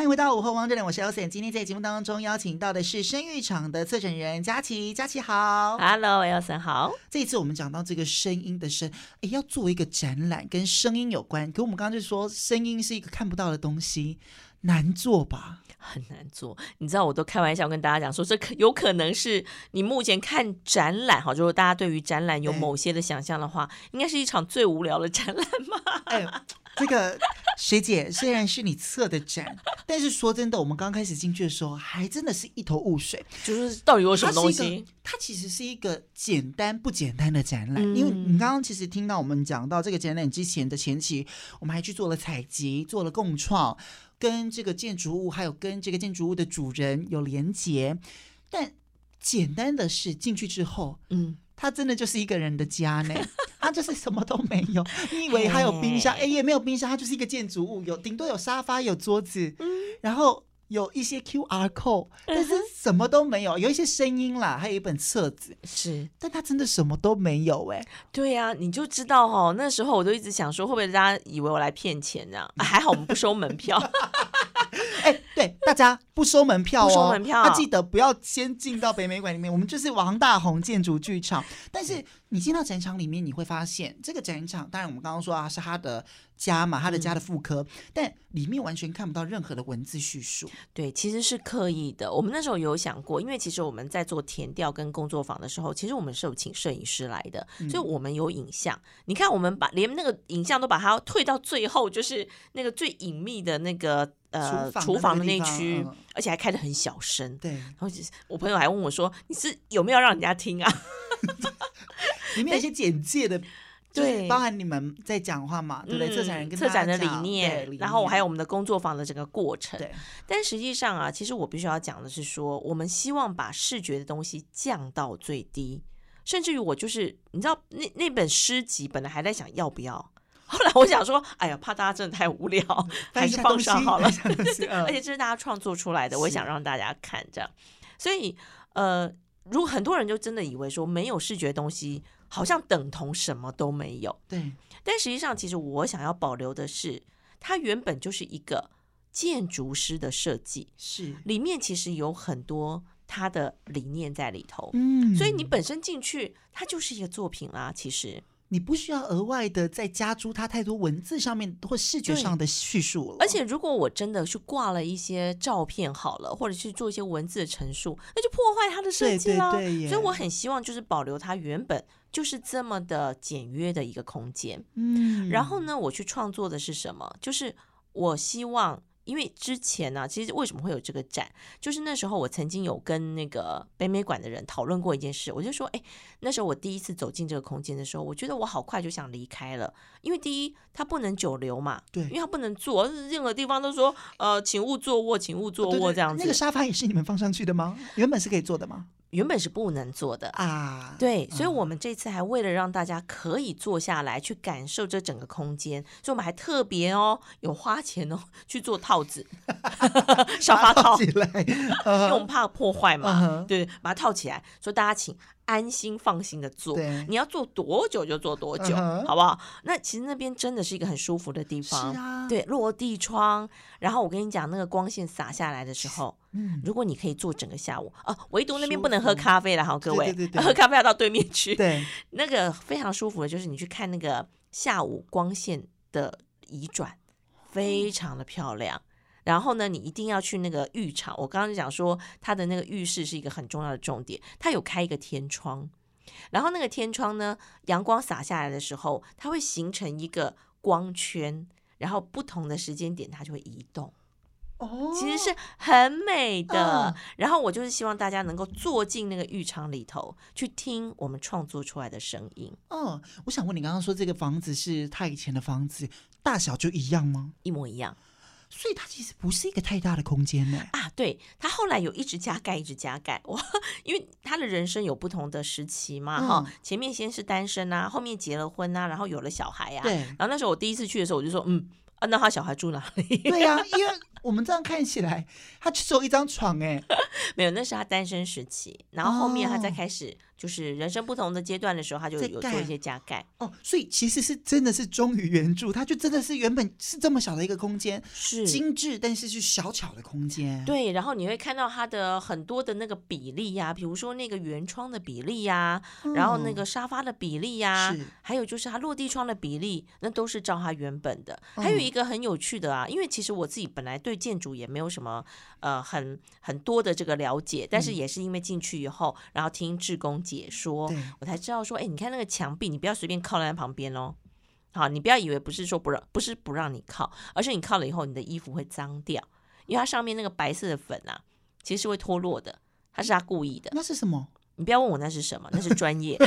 欢迎回到午后王这里，我是 Elson。今天在节目当中邀请到的是生育场的策展人佳琪，佳琪好，Hello，Elson 好。这一次我们讲到这个声音的声，哎，要做一个展览跟声音有关。可我们刚刚就说，声音是一个看不到的东西。难做吧？很难做。你知道，我都开玩笑跟大家讲说，这可有可能是你目前看展览哈，就是大家对于展览有某些的想象的话，应该是一场最无聊的展览吗？哎，这个 学姐虽然是你策的展，但是说真的，我们刚开始进去的时候，还真的是一头雾水，就是到底有什么东西？它，其实是一个简单不简单的展览，嗯、因为你刚刚其实听到我们讲到这个展览之前的前期，我们还去做了采集，做了共创。跟这个建筑物，还有跟这个建筑物的主人有连结，但简单的是进去之后，嗯，它真的就是一个人的家呢，它就是什么都没有。你以为还有冰箱，哎，也没有冰箱，它就是一个建筑物，有顶多有沙发，有桌子，嗯，然后。有一些 QR code，但是什么都没有。有一些声音啦，还有一本册子，是，但他真的什么都没有哎、欸。对呀、啊，你就知道哦，那时候我都一直想说，会不会大家以为我来骗钱这样？啊、还好我们不收门票。哎，对，大家不收门票哦，不收门票，他记得不要先进到北美馆里面。我们就是王大红建筑剧场，但是你进到展场里面，你会发现这个展场，当然我们刚刚说啊，是他的。家嘛，他的家的副科，嗯，但里面完全看不到任何的文字叙述。对，其实是刻意的。我们那时候有想过，因为其实我们在做填调跟工作坊的时候，其实我们是有请摄影师来的，嗯，所以我们有影像。你看，我们把连那个影像都把它退到最后，就是那个最隐秘的那个呃厨房的那区，嗯，而且还开的很小声。对，然后我朋友还问我说：“你是有没有让人家听啊？” 里面有一些简介的。对，包含你们在讲话嘛，对不对？策展人跟策展的理念，然后我还有我们的工作坊的整个过程。对，但实际上啊，其实我必须要讲的是说，我们希望把视觉的东西降到最低，甚至于我就是，你知道，那那本诗集本来还在想要不要，后来我想说，哎呀，怕大家真的太无聊，还是放上好了。而且这是大家创作出来的，我也想让大家看这样。所以，呃，如果很多人就真的以为说没有视觉的东西。好像等同什么都没有，对。但实际上，其实我想要保留的是，它原本就是一个建筑师的设计，是里面其实有很多他的理念在里头，嗯。所以你本身进去，它就是一个作品啦。其实你不需要额外的再加诸它太多文字上面或视觉上的叙述了。而且，如果我真的去挂了一些照片好了，或者去做一些文字的陈述，那就破坏它的设计了。对对对，所以我很希望就是保留它原本。就是这么的简约的一个空间，嗯，然后呢，我去创作的是什么？就是我希望因为之前呢、啊，其实为什么会有这个展，就是那时候我曾经有跟那个北美馆的人讨论过一件事，我就说，哎，那时候我第一次走进这个空间的时候，我觉得我好快就想离开了，因为第一，它不能久留嘛，对，因为它不能坐，任何地方都说，呃，请勿坐卧，请勿坐卧这样子。那个沙发也是你们放上去的吗？原本是可以坐的吗？原本是不能坐的啊，对，所以我们这次还为了让大家可以坐下来去感受这整个空间，所以我们还特别哦有花钱哦去做套子，沙发套起来，因为我们怕破坏嘛，对，把它套起来，所以大家请。安心放心的做，你要做多久就做多久，嗯、好不好？那其实那边真的是一个很舒服的地方，啊、对，落地窗。然后我跟你讲，那个光线洒下来的时候，嗯，如果你可以坐整个下午，哦、啊，唯独那边不能喝咖啡了，好，各位，对对对对喝咖啡要到对面去。对，那个非常舒服的就是你去看那个下午光线的移转，非常的漂亮。然后呢，你一定要去那个浴场。我刚刚就讲说，它的那个浴室是一个很重要的重点。它有开一个天窗，然后那个天窗呢，阳光洒下来的时候，它会形成一个光圈，然后不同的时间点它就会移动。哦，其实是很美的。嗯、然后我就是希望大家能够坐进那个浴场里头，去听我们创作出来的声音。嗯，我想问你，刚刚说这个房子是他以前的房子，大小就一样吗？一模一样。所以它其实不是一个太大的空间呢。啊，对，他后来有一直加盖，一直加盖。哇，因为他的人生有不同的时期嘛，哈、嗯，前面先是单身啊，后面结了婚啊，然后有了小孩啊。对。然后那时候我第一次去的时候，我就说，嗯，啊，那他小孩住哪里？对呀、啊，因为我们这样看起来，他只有一张床哎。没有，那是他单身时期，然后后面他再开始。哦就是人生不同的阶段的时候，他就有做一些加盖。哦，所以其实是真的是忠于原著，他就真的是原本是这么小的一个空间，是。精致，但是是小巧的空间。对，然后你会看到它的很多的那个比例呀、啊，比如说那个圆窗的比例呀、啊，嗯、然后那个沙发的比例呀、啊，还有就是它落地窗的比例，那都是照它原本的。嗯、还有一个很有趣的啊，因为其实我自己本来对建筑也没有什么呃很很多的这个了解，但是也是因为进去以后，嗯、然后听志工解说，我才知道说，哎，你看那个墙壁，你不要随便靠在旁边哦。好，你不要以为不是说不让，不是不让你靠，而是你靠了以后，你的衣服会脏掉，因为它上面那个白色的粉啊，其实是会脱落的，它是他故意的。那是什么？你不要问我那是什么，那是专业。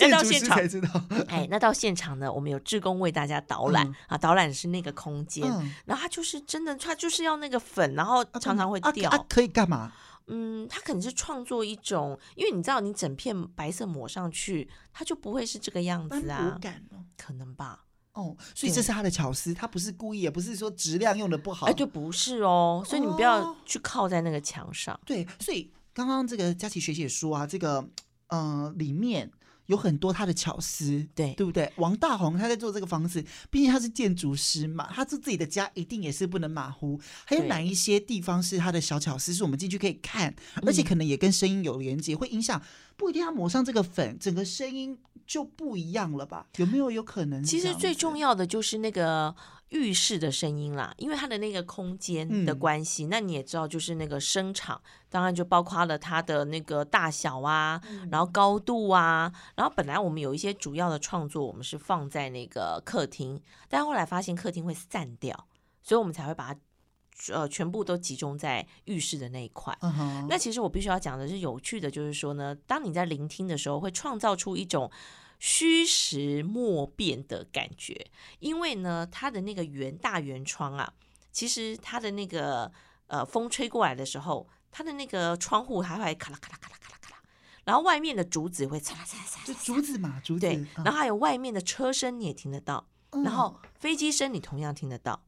那到现场才知道。哎，那到现场呢，我们有志工为大家导览、嗯、啊，导览是那个空间，嗯、然后他就是真的，他就是要那个粉，然后常常会掉。啊啊啊、可以干嘛？嗯，他可能是创作一种，因为你知道，你整片白色抹上去，它就不会是这个样子啊。感哦，可能吧。哦，所以这是他的巧思，他不是故意，也不是说质量用的不好。哎，对，不是哦。所以你不要去靠在那个墙上。哦、对，所以刚刚这个佳琪学姐说啊，这个呃里面。有很多他的巧思，对对不对？王大红他在做这个房子，毕竟他是建筑师嘛，他做自己的家一定也是不能马虎。还有哪一些地方是他的小巧思，是我们进去可以看，而且可能也跟声音有连接，会影响。不一定要抹上这个粉，整个声音就不一样了吧？有没有有可能？其实最重要的就是那个。浴室的声音啦，因为它的那个空间的关系，嗯、那你也知道，就是那个声场，当然就包括了它的那个大小啊，嗯、然后高度啊，然后本来我们有一些主要的创作，我们是放在那个客厅，但后来发现客厅会散掉，所以我们才会把它呃全部都集中在浴室的那一块。那其实我必须要讲的是有趣的，就是说呢，当你在聆听的时候，会创造出一种。虚实莫辨的感觉，因为呢，它的那个圆大圆窗啊，其实它的那个呃风吹过来的时候，它的那个窗户还会咔啦咔啦咔啦咔啦咔啦，然后外面的竹子会嚓啦嚓啦嚓，就竹子嘛，竹子。对，然后还有外面的车声你也听得到，嗯、然后飞机声你同样听得到，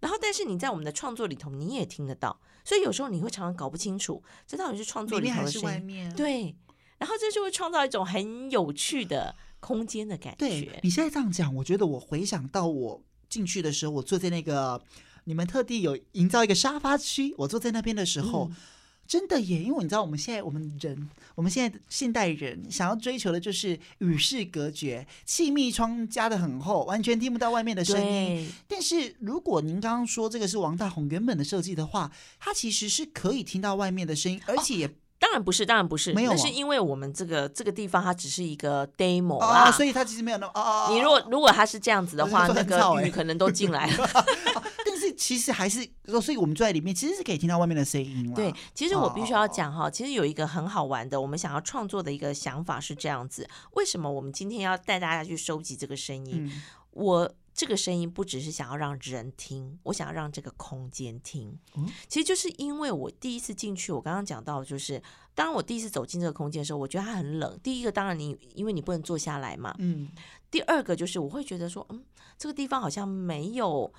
然后但是你在我们的创作里头你也听得到，所以有时候你会常常搞不清楚，这到底是创作里头的声音？对，然后这就会创造一种很有趣的。空间的感觉。对，你现在这样讲，我觉得我回想到我进去的时候，我坐在那个你们特地有营造一个沙发区，我坐在那边的时候，嗯、真的耶，因为你知道我们现在我们人，我们现在现代人想要追求的就是与世隔绝，气密窗加的很厚，完全听不到外面的声音。但是如果您刚刚说这个是王大宏原本的设计的话，它其实是可以听到外面的声音，而且也。哦当然不是，当然不是，没有、啊，那是因为我们这个这个地方它只是一个 demo 啊、哦，所以它其实没有那么你如果如果它是这样子的话，那个雨可能都进来了。但是其实还是说，所以我们坐在里面，其实是可以听到外面的声音。对，其实我必须要讲哈，其实有一个很好玩的，我们想要创作的一个想法是这样子：为什么我们今天要带大家去收集这个声音？嗯、我。这个声音不只是想要让人听，我想要让这个空间听。嗯，其实就是因为我第一次进去，我刚刚讲到，就是当我第一次走进这个空间的时候，我觉得它很冷。第一个，当然你因为你不能坐下来嘛，嗯。第二个就是我会觉得说，嗯，这个地方好像没有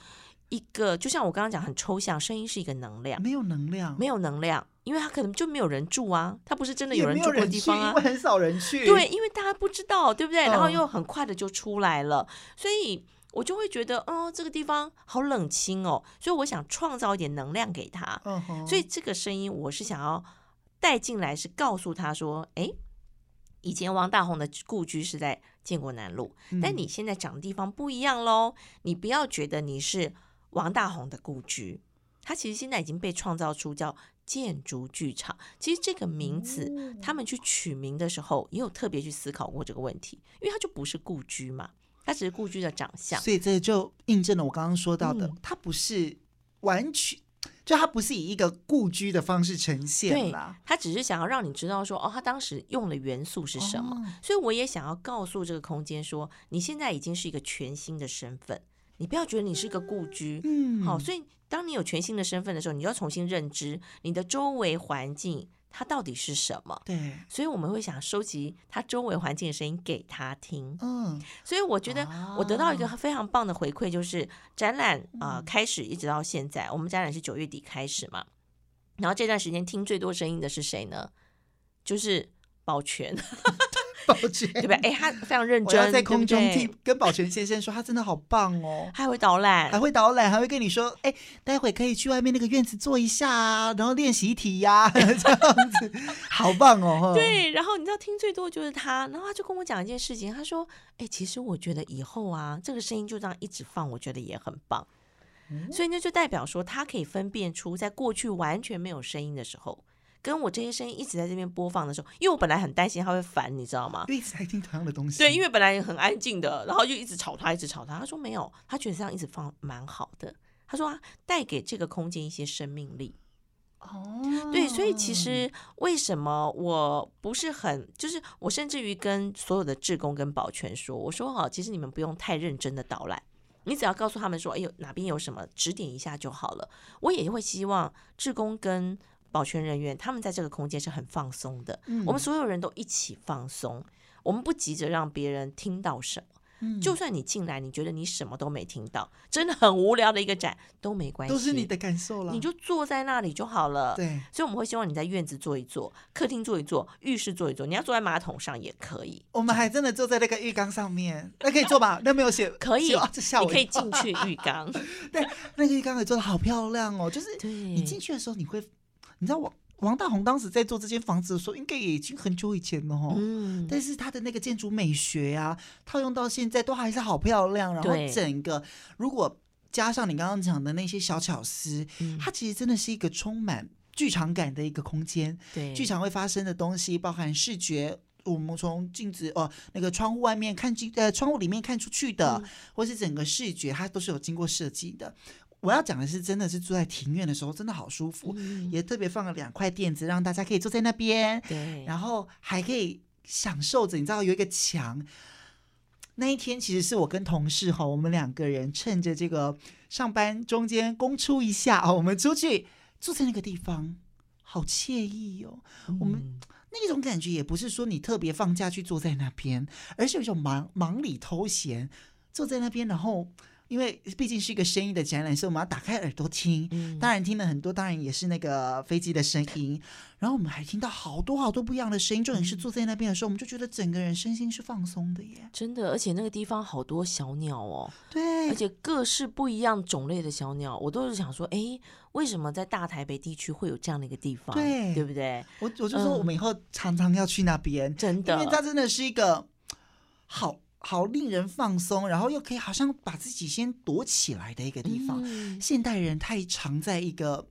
一个，就像我刚刚讲，很抽象，声音是一个能量，没有能量，没有能量，因为它可能就没有人住啊，它不是真的有人住的地方啊，因为很少人去，对，因为大家不知道，对不对？然后又很快的就出来了，所以。我就会觉得，哦，这个地方好冷清哦，所以我想创造一点能量给他。Uh. 所以这个声音我是想要带进来，是告诉他说，哎，以前王大红的故居是在建国南路，嗯、但你现在长的地方不一样喽。你不要觉得你是王大红的故居，他其实现在已经被创造出叫建筑剧场。其实这个名词，嗯、他们去取名的时候也有特别去思考过这个问题，因为它就不是故居嘛。它只是故居的长相，所以这就印证了我刚刚说到的，嗯、它不是完全，就它不是以一个故居的方式呈现啦。它只是想要让你知道说，哦，他当时用的元素是什么。哦、所以我也想要告诉这个空间说，你现在已经是一个全新的身份，你不要觉得你是个故居。嗯，好，所以当你有全新的身份的时候，你就要重新认知你的周围环境。它到底是什么？对，所以我们会想收集它周围环境的声音给他听。嗯，所以我觉得我得到一个非常棒的回馈，就是展览啊、呃、开始一直到现在，我们展览是九月底开始嘛，然后这段时间听最多声音的是谁呢？就是保全。对不对？哎，他非常认真，在空中替跟保全先生说，他真的好棒哦，还会导览，还会导览，还会跟你说，哎，待会可以去外面那个院子坐一下啊，然后练习题呀、啊，这样子，好棒哦。对，然后你知道听最多就是他，然后他就跟我讲一件事情，他说，哎，其实我觉得以后啊，这个声音就这样一直放，我觉得也很棒。嗯、所以那就代表说，他可以分辨出在过去完全没有声音的时候。跟我这些声音一直在这边播放的时候，因为我本来很担心他会烦，你知道吗？一直在听同样的东西。对，因为本来很安静的，然后就一直吵他，一直吵他。他说没有，他觉得这样一直放蛮好的。他说啊，带给这个空间一些生命力。哦，对，所以其实为什么我不是很，就是我甚至于跟所有的志工跟保全说，我说好，其实你们不用太认真的导览，你只要告诉他们说，哎呦哪边有什么，指点一下就好了。我也会希望志工跟保全人员他们在这个空间是很放松的，嗯、我们所有人都一起放松，我们不急着让别人听到什么。嗯、就算你进来，你觉得你什么都没听到，真的很无聊的一个展都没关系，都是你的感受了，你就坐在那里就好了。对，所以我们会希望你在院子坐一坐，客厅坐一坐，浴室坐一坐，你要坐在马桶上也可以。我们还真的坐在那个浴缸上面，那可以坐吧？那没有写，可以，啊、你可以进去浴缸。对，那个浴缸也做的好漂亮哦，就是你进去的时候你会。你知道王王大红当时在做这间房子的时候，应该也已经很久以前了哈。嗯，但是他的那个建筑美学啊，套用到现在都还是好漂亮。然后整个如果加上你刚刚讲的那些小巧思，嗯、它其实真的是一个充满剧场感的一个空间。对，剧场会发生的东西，包含视觉，我们从镜子哦那个窗户外面看进呃窗户里面看出去的，嗯、或是整个视觉，它都是有经过设计的。我要讲的是，真的是住在庭院的时候，真的好舒服，嗯、也特别放了两块垫子，让大家可以坐在那边，对，然后还可以享受着，你知道有一个墙。那一天其实是我跟同事哈，我们两个人趁着这个上班中间公出一下哦，我们出去坐在那个地方，好惬意哦。嗯、我们那种感觉也不是说你特别放假去坐在那边，而是有一种忙忙里偷闲，坐在那边，然后。因为毕竟是一个声音的展览，所以我们要打开耳朵听。嗯、当然听了很多，当然也是那个飞机的声音。然后我们还听到好多好多不一样的声音。重点是坐在那边的时候，我们就觉得整个人身心是放松的耶。真的，而且那个地方好多小鸟哦。对，而且各式不一样种类的小鸟，我都是想说，哎，为什么在大台北地区会有这样的一个地方？对，对不对？我我就说，我们以后常常要去那边，嗯、真的，因为它真的是一个好。好令人放松，然后又可以好像把自己先躲起来的一个地方。嗯、现代人太常在一个，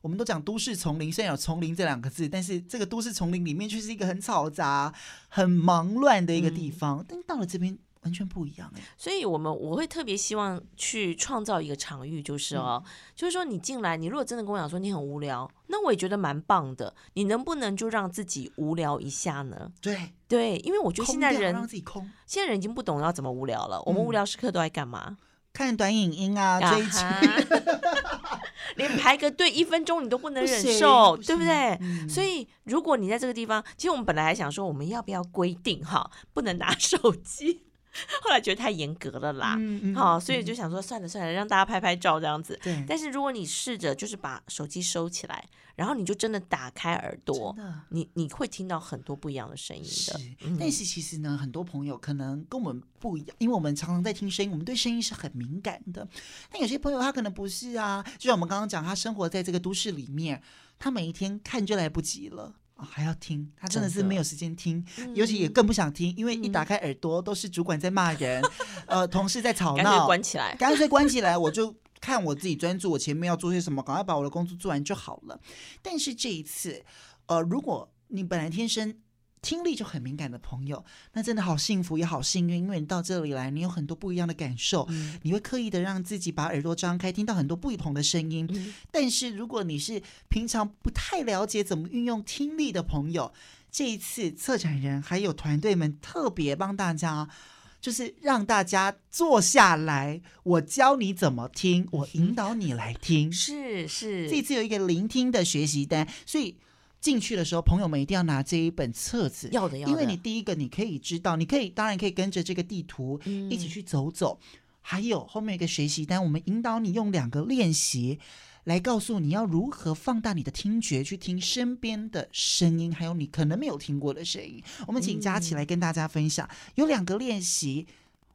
我们都讲都市丛林，虽然有丛林这两个字，但是这个都市丛林里面却是一个很嘈杂、很忙乱的一个地方。嗯、但到了这边，完全不一样哎。所以我们我会特别希望去创造一个场域，就是哦，嗯、就是说你进来，你如果真的跟我讲说你很无聊，那我也觉得蛮棒的。你能不能就让自己无聊一下呢？对对，因为我觉得现在人让自己空，现在人已经不懂要怎么无聊了。我们无聊时刻都在干嘛？看短影音啊，追剧，连排个队一分钟你都不能忍受，对不对？嗯、所以如果你在这个地方，其实我们本来还想说，我们要不要规定哈，不能拿手机？后来觉得太严格了啦，嗯嗯、好，所以就想说算了算了，让大家拍拍照这样子。对。但是如果你试着就是把手机收起来，然后你就真的打开耳朵，你你会听到很多不一样的声音的。是，嗯、但是其实呢，很多朋友可能跟我们不一样，因为我们常常在听声音，我们对声音是很敏感的。但有些朋友他可能不是啊，就像我们刚刚讲，他生活在这个都市里面，他每一天看就来不及了。哦，还要听，他真的是没有时间听，尤其也更不想听，因为一打开耳朵都是主管在骂人，呃，同事在吵闹，干脆关起来，干脆关起来，我就看我自己专注，我前面要做些什么，赶快把我的工作做完就好了。但是这一次，呃，如果你本来天生听力就很敏感的朋友，那真的好幸福也好幸运，因为你到这里来，你有很多不一样的感受，嗯、你会刻意的让自己把耳朵张开，听到很多不同的声音。嗯、但是如果你是平常不太了解怎么运用听力的朋友，这一次策展人还有团队们特别帮大家，就是让大家坐下来，我教你怎么听，我引导你来听。是是，这次有一个聆听的学习单，所以。进去的时候，朋友们一定要拿这一本册子，要的要的。因为你第一个你可以知道，你可以当然可以跟着这个地图一起去走走，嗯、还有后面一个学习单，我们引导你用两个练习来告诉你要如何放大你的听觉，去听身边的声音，还有你可能没有听过的声音。我们请佳琪来跟大家分享，嗯、有两个练习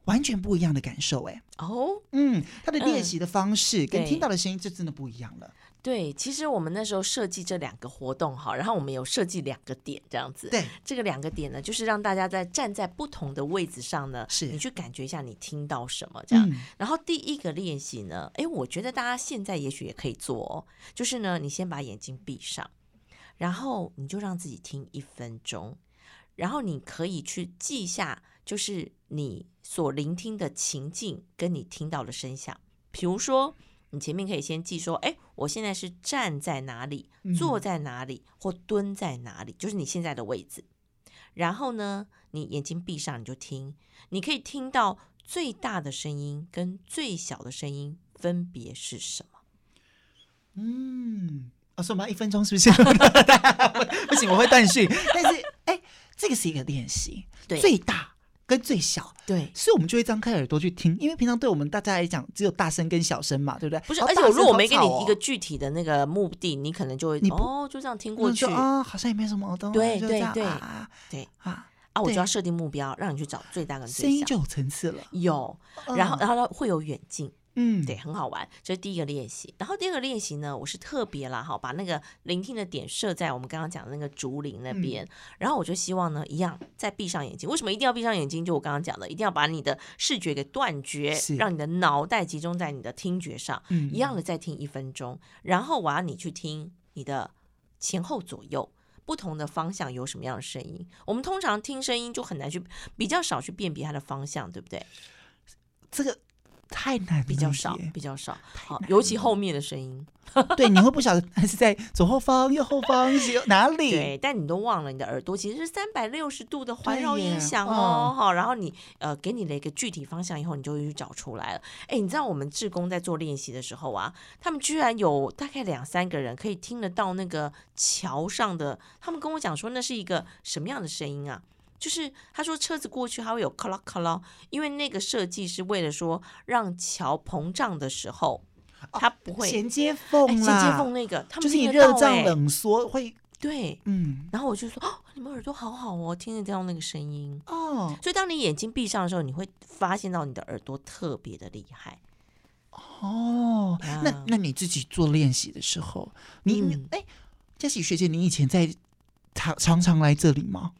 完全不一样的感受，哎，哦，嗯，他的练习的方式跟听到的声音就真的不一样了。对，其实我们那时候设计这两个活动哈，然后我们有设计两个点这样子。对，这个两个点呢，就是让大家在站在不同的位置上呢，是你去感觉一下你听到什么这样。嗯、然后第一个练习呢，哎，我觉得大家现在也许也可以做哦，就是呢，你先把眼睛闭上，然后你就让自己听一分钟，然后你可以去记下，就是你所聆听的情境跟你听到的声响，比如说。你前面可以先记说，哎，我现在是站在哪里，坐在哪里，或蹲在哪里，就是你现在的位置。然后呢，你眼睛闭上，你就听，你可以听到最大的声音跟最小的声音分别是什么？嗯，我说嘛，一分钟是不是？不行，我会断续。但是，哎，这个是一个练习，对，最大。跟最小，对，所以我们就会张开耳朵去听，因为平常对我们大家来讲，只有大声跟小声嘛，对不对？不是，而且我如果没给你一个具体的那个目的，你可能就会，哦，就这样听过去。啊，好像也没什么耳朵，对对对对。啊啊，我就要设定目标，让你去找最大跟最小，声音就有层次了，有，然后然后会有远近。嗯，对，很好玩，这是第一个练习。然后第二个练习呢，我是特别啦，哈，把那个聆听的点设在我们刚刚讲的那个竹林那边。嗯、然后我就希望呢，一样再闭上眼睛。为什么一定要闭上眼睛？就我刚刚讲的，一定要把你的视觉给断绝，让你的脑袋集中在你的听觉上。嗯，一样的再听一分钟。然后我要你去听你的前后左右不同的方向有什么样的声音。我们通常听声音就很难去比较少去辨别它的方向，对不对？这个。太难，比较少，比较少。好，尤其后面的声音，对，你会不晓得还是在左后方、右后方是哪里？对，但你都忘了，你的耳朵其实是三百六十度的环绕音响哦。好，然后你呃，给你了一个具体方向以后，你就会去找出来了。哎，你知道我们志工在做练习的时候啊，他们居然有大概两三个人可以听得到那个桥上的，他们跟我讲说那是一个什么样的声音啊？就是他说车子过去，它会有咔啦咔啦，因为那个设计是为了说让桥膨胀的时候，它不会衔接缝啦，衔接缝那个，他们就是你热胀冷缩会对，嗯，然后我就说哦，你们耳朵好好哦，听得到那个声音哦，所以当你眼睛闭上的时候，你会发现到你的耳朵特别的厉害哦。那那你自己做练习的时候，你哎，佳琪学姐，你以前在常常常来这里吗？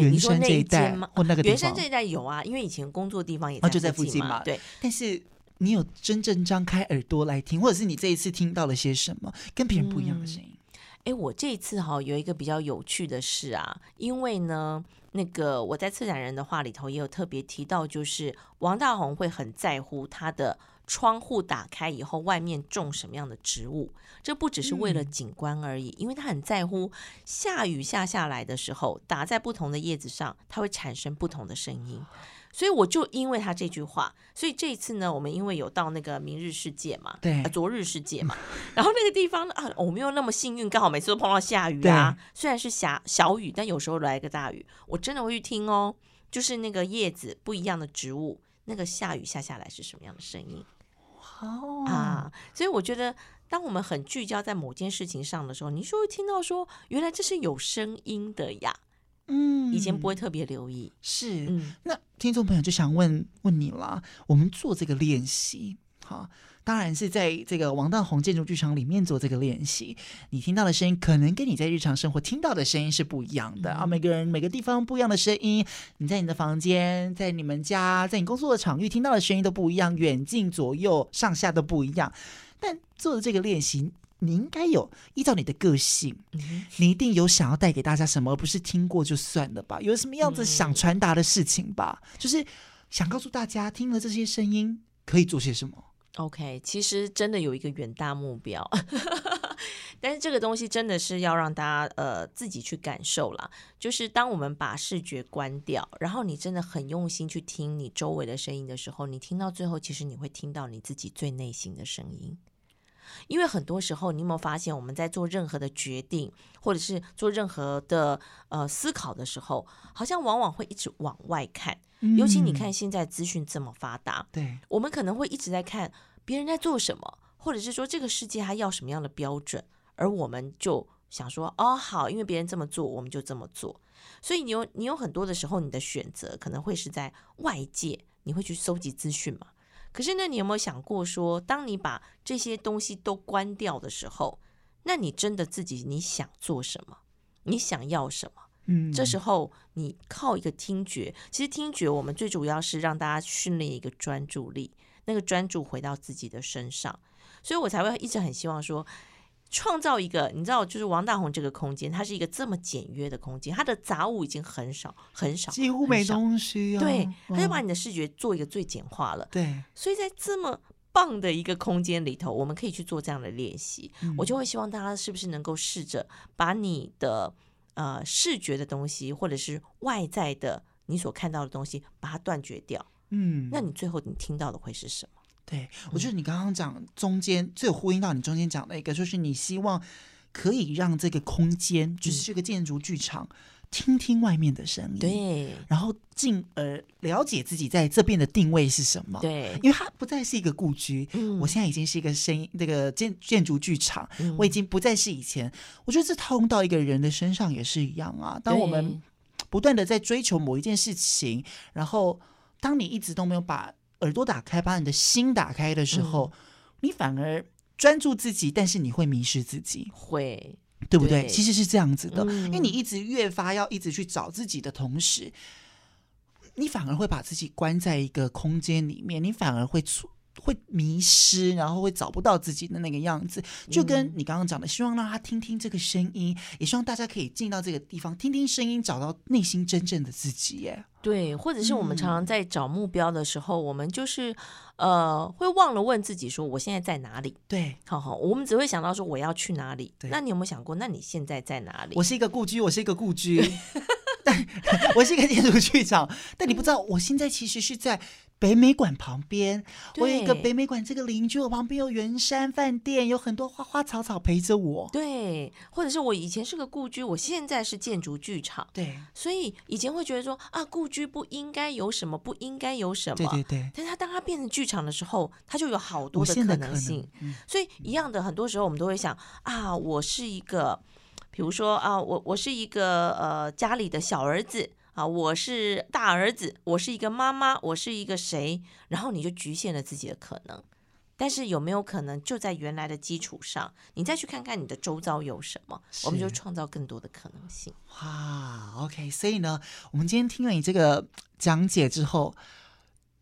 圆山这一带或那个地方，圆山这一带有啊，因为以前工作地方也就在附近嘛。对，但是你有真正张开耳朵来听，或者是你这一次听到了些什么跟别人不一样的声音？哎，我这一次哈有一个比较有趣的事啊，因为呢，那个我在策展人的话里头也有特别提到，就是王大閎会很在乎他的窗户打开以后外面种什么样的植物，这不只是为了景观而已，因为他很在乎下雨下下来的时候打在不同的叶子上，它会产生不同的声音。所以我就因为他这句话，所以这一次呢，我们因为有到那个明日世界嘛，对，呃、昨日世界嘛，然后那个地方呢啊，我没有那么幸运，刚好每次都碰到下雨啊。虽然是小小雨，但有时候来个大雨，我真的会去听哦，就是那个叶子不一样的植物，那个下雨下下来是什么样的声音？哦啊，所以我觉得，当我们很聚焦在某件事情上的时候，你就会听到说，原来这是有声音的呀。嗯，以前不会特别留意，是。嗯，那听众朋友就想问问你了，我们做这个练习，哈，当然是在这个王大宏建筑剧场里面做这个练习。你听到的声音，可能跟你在日常生活听到的声音是不一样的、嗯、啊。每个人每个地方不一样的声音，你在你的房间，在你们家，在你工作的场域听到的声音都不一样，远近左右上下都不一样。但做的这个练习。你应该有依照你的个性，嗯，你一定有想要带给大家什么，而不是听过就算了吧？有什么样子想传达的事情吧？嗯，就是想告诉大家，听了这些声音可以做些什么？OK，其实真的有一个远大目标，但是这个东西真的是要让大家呃自己去感受啦。就是当我们把视觉关掉，然后你真的很用心去听你周围的声音的时候，你听到最后，其实你会听到你自己最内心的声音。因为很多时候，你有没有发现，我们在做任何的决定，或者是做任何的呃思考的时候，好像往往会一直往外看。尤其你看现在资讯这么发达，对，我们可能会一直在看别人在做什么，或者是说这个世界还要什么样的标准，而我们就想说，哦，好，因为别人这么做，我们就这么做。所以你有你有很多的时候，你的选择可能会是在外界，你会去搜集资讯嘛？可是，那你有没有想过说，当你把这些东西都关掉的时候，那你真的自己你想做什么？你想要什么？嗯，这时候你靠一个听觉，其实听觉我们最主要是让大家训练一个专注力，那个专注回到自己的身上，所以我才会一直很希望说。创造一个，你知道，就是王大红这个空间，它是一个这么简约的空间，它的杂物已经很少很少，几乎没东西啊。对，他就把你的视觉做一个最简化了。对，所以在这么棒的一个空间里头，我们可以去做这样的练习。嗯，我就会希望大家是不是能够试着把你的呃视觉的东西，或者是外在的你所看到的东西，把它断绝掉。嗯，那你最后你听到的会是什么？对，我觉得你刚刚讲中间最有呼应到你中间讲的一个，就是你希望可以让这个空间，就是这个建筑剧场，听听外面的声音，对，然后进而了解自己在这边的定位是什么，对，因为它不再是一个故居，嗯，我现在已经是一个声音，那个建建筑剧场，我已经不再是以前，我觉得这套用到一个人的身上也是一样啊。当我们不断的在追求某一件事情，然后当你一直都没有把耳朵打开，把你的心打开的时候，嗯、你反而专注自己，但是你会迷失自己，会。对不对？对，其实是这样子的，嗯，因为你一直越发要一直去找自己的同时，你反而会把自己关在一个空间里面，你反而会出。会迷失，然后会找不到自己的那个样子，就跟你刚刚讲的，希望让他听听这个声音，也希望大家可以进到这个地方，听听声音，找到内心真正的自己。耶，对，或者是我们常常在找目标的时候，嗯、我们就是呃，会忘了问自己说，我现在在哪里？对，好好，我们只会想到说我要去哪里。那你有没有想过，那你现在在哪里？我是一个故居，我是一个故居，但 我是一个建筑剧场，但你不知道，我现在其实是在。北美馆旁边，我有一个北美馆这个邻居，我旁边有圆山饭店，有很多花花草草陪着我。对，或者是我以前是个故居，我现在是建筑剧场。对，所以以前会觉得说啊，故居不应该有什么，不应该有什么。对对对。但是它当它变成剧场的时候，它就有好多的可能性。能嗯、所以一样的，很多时候我们都会想啊，我是一个，比如说啊，我我是一个呃家里的小儿子。啊，我是大儿子，我是一个妈妈，我是一个谁？然后你就局限了自己的可能。但是有没有可能就在原来的基础上，你再去看看你的周遭有什么？我们就创造更多的可能性。哇，OK。所以呢，我们今天听了你这个讲解之后，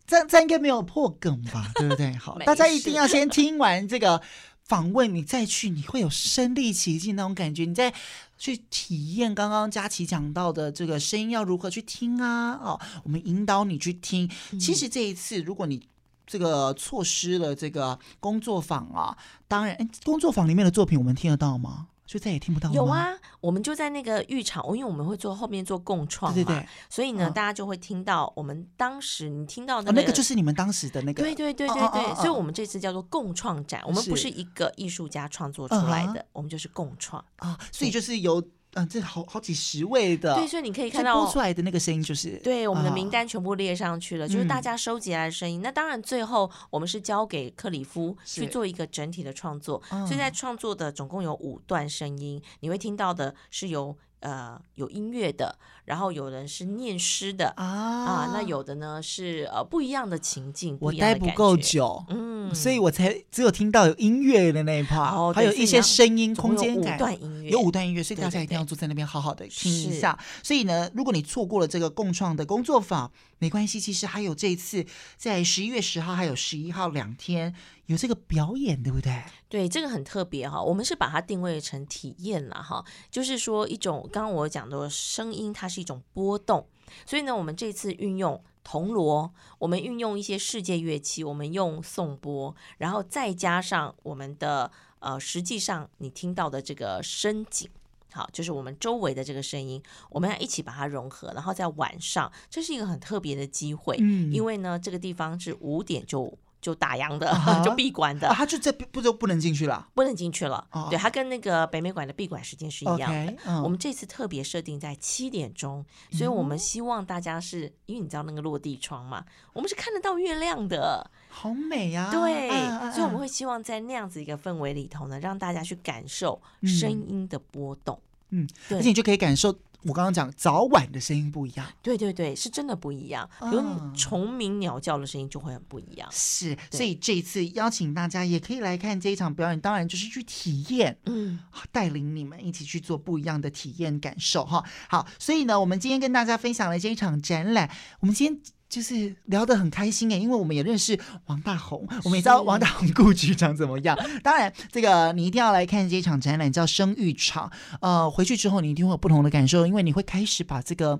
这这应该没有破梗吧？对不对？好，大家一定要先听完这个访问，你再去，你会有身临其境那种感觉。你在。去体验刚刚佳琪讲到的这个声音要如何去听啊？哦，我们引导你去听。嗯、其实这一次，如果你这个错失了这个工作坊啊，当然，工作坊里面的作品我们听得到吗？就再也听不到了。有啊，我们就在那个浴场，因为我们会做后面做共创嘛，对对对，所以呢，大家就会听到我们当时你听到的那个，就是你们当时的那个，对对对对对，所以我们这次叫做共创展，我们不是。一个艺术家创作出来的，我们就是共创。啊，所以就是由。嗯，这好好几十位的，对，所以你可以看到播出来的那个声音就是，对，我们的名单全部列上去了，啊、就是大家收集来的声音。嗯、那当然，最后我们是交给克里夫去做一个整体的创作。是所以在创作的总共有五段声音，嗯、你会听到的是有呃有音乐的。然后有人是念诗的啊，啊，那有的呢是呃不一样的情境，我待不够久，嗯，所以我才只有听到有音乐的那一 part，哦，还有一些声音空间感，有五段音乐，有五段音乐，所以大家一定要坐在那边好好的听一下。所以呢，如果你错过了这个共创的工作坊，没关系，其实还有这一次在十一月十号还有十一号两天有这个表演，对不对？对，这个很特别哈，我们是把它定位成体验了哈，就是说一种刚刚我讲的声音，它是一种波动，所以呢，我们这次运用铜锣，我们运用一些世界乐器，我们用颂钵，然后再加上我们的呃，实际上你听到的这个声景，好，就是我们周围的这个声音，我们要一起把它融合，然后在晚上，这是一个很特别的机会，嗯，因为呢，这个地方是五点就。就打烊的，就闭馆的，他就在不就不能进去了？不能进去了。对，他跟那个北美馆的闭馆时间是一样的。我们这次特别设定在七点钟，所以我们希望大家是因为你知道那个落地窗嘛，我们是看得到月亮的，好美呀。对，所以我们会希望在那样子一个氛围里头呢，让大家去感受声音的波动。嗯，而且你就可以感受。我刚刚讲早晚的声音不一样，对对对，是真的不一样。比如虫鸣鸟叫的声音就会很不一样。是，所以这一次邀请大家也可以来看这一场表演，当然就是去体验，嗯，带领你们一起去做不一样的体验感受哈。好，所以呢，我们今天跟大家分享了这一场展览，我们今天。就是聊得很开心哎，因为我们也认识王大红，我们也知道王大红顾局长怎么样。当然，这个你一定要来看这一场展览，叫生育场。呃，回去之后你一定会有不同的感受，因为你会开始把这个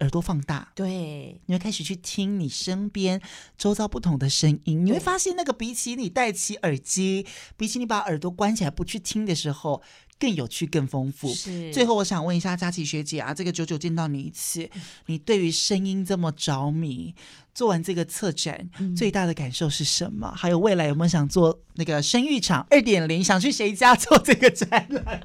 耳朵放大，对，你会开始去听你身边周遭不同的声音，你会发现那个比起你戴起耳机，比起你把耳朵关起来不去听的时候。更有趣、更丰富。是。最后，我想问一下佳琪学姐啊，这个久久见到你一次，你对于声音这么着迷，做完这个策展，嗯、最大的感受是什么？还有未来有没有想做那个生育场二点零？想去谁家做这个展览？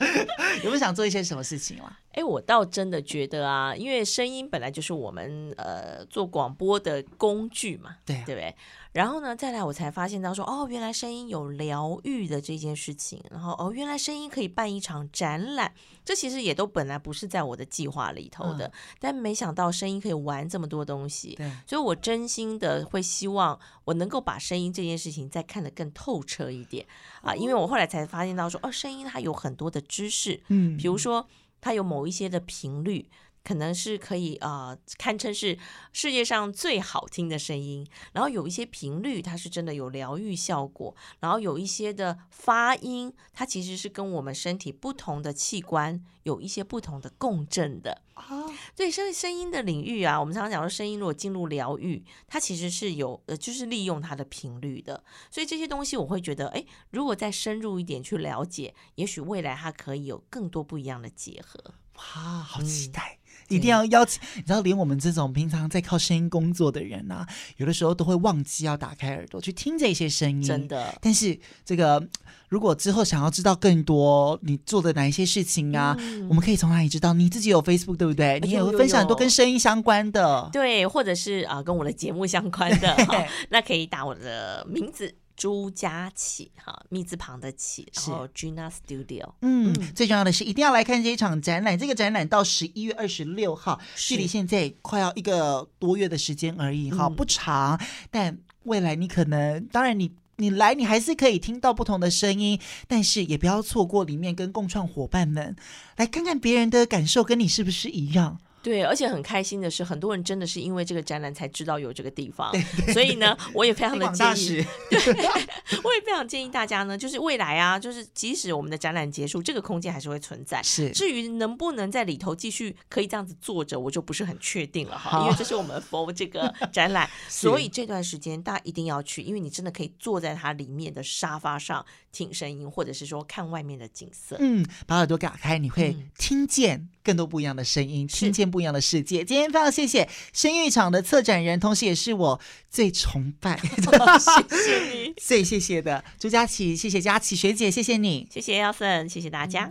有没有想做一些什么事情啊？哎，我倒真的觉得啊，因为声音本来就是我们呃做广播的工具嘛，对对不对？然后呢，再来我才发现到说，哦，原来声音有疗愈的这件事情。然后哦，原来声音可以办一场展览，这其实也都本来不是在我的计划里头的。嗯、但没想到声音可以玩这么多东西，对所以我真心的会希望我能够把声音这件事情再看得更透彻一点啊，因为我后来才发现到说，哦，声音它有很多的知识，嗯，比如说它有某一些的频率。可能是可以呃，堪称是世界上最好听的声音。然后有一些频率，它是真的有疗愈效果。然后有一些的发音，它其实是跟我们身体不同的器官有一些不同的共振的。啊，对，声声音的领域啊，我们常常讲说，声音如果进入疗愈，它其实是有呃，就是利用它的频率的。所以这些东西，我会觉得，哎，如果再深入一点去了解，也许未来它可以有更多不一样的结合。哇，好期待！嗯一定要邀请，你知道，连我们这种平常在靠声音工作的人啊，有的时候都会忘记要打开耳朵去听这些声音。真的，但是这个如果之后想要知道更多你做的哪一些事情啊，嗯、我们可以从哪里知道？你自己有 Facebook 对不对？你也会分享很多跟声音相关的，对，或者是啊跟我的节目相关的，那可以打我的名字。朱佳琪，哈，密字旁的起，然后 Gina Studio，嗯，嗯，最重要的是一定要来看这一场展览。这个展览到十一月二十六号，距离现在快要一个多月的时间而已，哈，不长。但未来你可能，当然你你来，你还是可以听到不同的声音，但是也不要错过里面跟共创伙伴们来看看别人的感受跟你是不是一样。对，而且很开心的是，很多人真的是因为这个展览才知道有这个地方。所以呢，我也非常的建议，对，我也非常建议大家呢，就是未来啊，就是即使我们的展览结束，这个空间还是会存在。是，至于能不能在里头继续可以这样子坐着，我就不是很确定了哈，因为这是我们 for 这个 展览，所以这段时间大家一定要去，因为你真的可以坐在它里面的沙发上听声音，或者是说看外面的景色。嗯，把耳朵打开，你会听见更多不一样的声音，听见不一样的世界。今天非常谢谢声育场的策展人，同时也是我最崇拜的，谢谢你，最谢谢的朱佳琪，谢谢佳琪学姐，谢谢你，谢谢 Elson，谢谢大家。